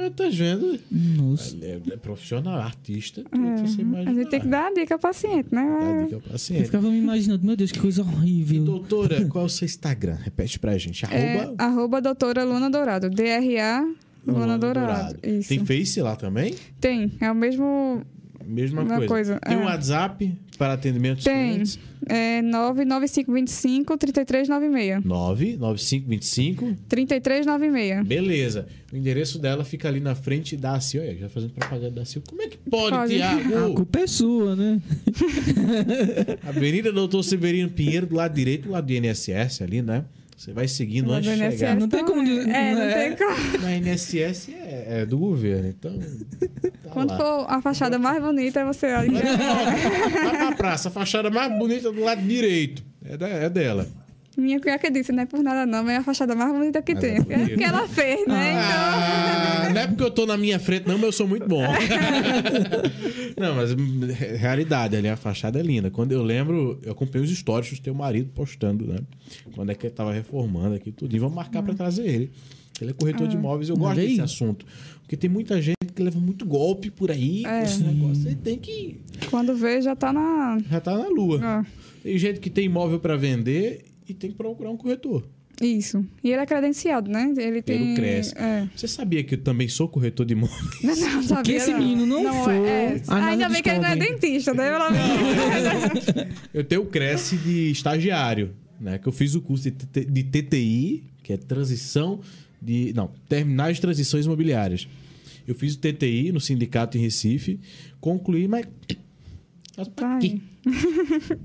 Ah, tá vendo? Nossa. É, é profissional, artista. Que você A imaginar. gente tem que dar a dica ao paciente, né? Dá dica ao Eu paciente. ficava me imaginando, meu Deus, que coisa horrível. Doutora, qual é o seu Instagram? Repete pra gente. É, Arroba arroba doutora Luna Dourado. D-R-A Luna Dourado. Isso. Tem Face lá também? Tem. É o mesmo. Mesma coisa. coisa, Tem é. um WhatsApp para atendimento Tem. clientes? É 99525 3396. 99525. 3396. Beleza. O endereço dela fica ali na frente da Sil. Olha, já fazendo propaganda da Sil. Como é que pode, Pode. A Tiago? culpa é sua, né? Avenida Doutor Severino Pinheiro, do lado direito, do lado do INSS ali, né? Você vai seguindo antes de chegar. Não tem como É, não não é. tem como. Na INSS é, é do governo, então. Tá Quando lá. for a fachada mais bonita, você olha. Vai pra praça, a fachada mais bonita do lado direito. É, da- é dela. Minha cunhada disse, não é por nada não, mas é a fachada mais bonita que Mas tem. é bonita. É porque ela fez, né? Ah, não é porque eu tô na minha frente, não, mas eu sou muito bom. não, mas re- realidade, ali a fachada é linda. Quando eu lembro, eu acompanhei os stories do teu marido postando, né? Quando é que ele tava reformando aqui tudo. E vamos marcar pra trazer ele. Ele é corretor de imóveis, eu gosto desse assunto. Porque tem muita gente que leva muito golpe por aí É. com esse negócio. Você tem que. Então, Quando vê, já tá na... Já tá na lua. Ah, Tem gente que tem imóvel pra vender e tem que procurar um corretor. isso. E ele é credenciado, né? Ele tem... Cresce. É. Você sabia que eu também sou corretor de imóveis? Não, não sabia, Que esse não. menino não for, é. a nada Ainda bem que ele não é dentista, né? Pelo menos. Eu tenho o Cresce de estagiário, né? Que eu fiz o curso de, TT de TTI, que é transição de. Não, terminais de transições imobiliárias. Eu fiz o TTI no sindicato em Recife, concluí, mas. Mas pra Tá quê?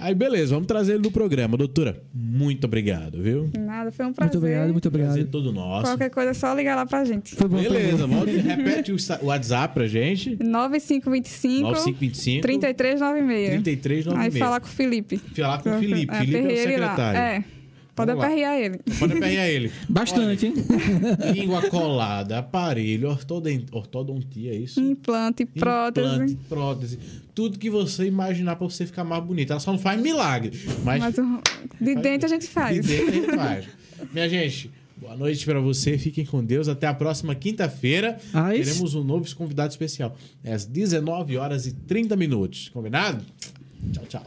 aí. Beleza, vamos trazer ele no programa. Doutora, muito obrigado, viu? Nada, foi um prazer. Muito obrigado, muito Prazer obrigado. todo nosso. Qualquer coisa é só ligar lá pra gente. Foi bom, foi Beleza, bom. volta, repete o WhatsApp pra gente. 9525 9525 3396. 3396. Aí falar com o Felipe. Falar com o Felipe. É, Felipe é o ele lá. secretário. É. Pode aperrear ele. Pode aperrear ele. Bastante, hein? Língua colada, aparelho, ortodontia, é isso? Implante, prótese. Implante, prótese. Tudo que você imaginar pra você ficar mais bonita. Ela só não faz milagre. Mas, Mas de dentro a gente faz. de dentro a gente faz. Minha gente, Boa noite para você, fiquem com Deus. Até a próxima quinta-feira. Ah? Teremos um novo convidado especial. É às 19 horas e 30 minutos. Combinado? Tchau, tchau.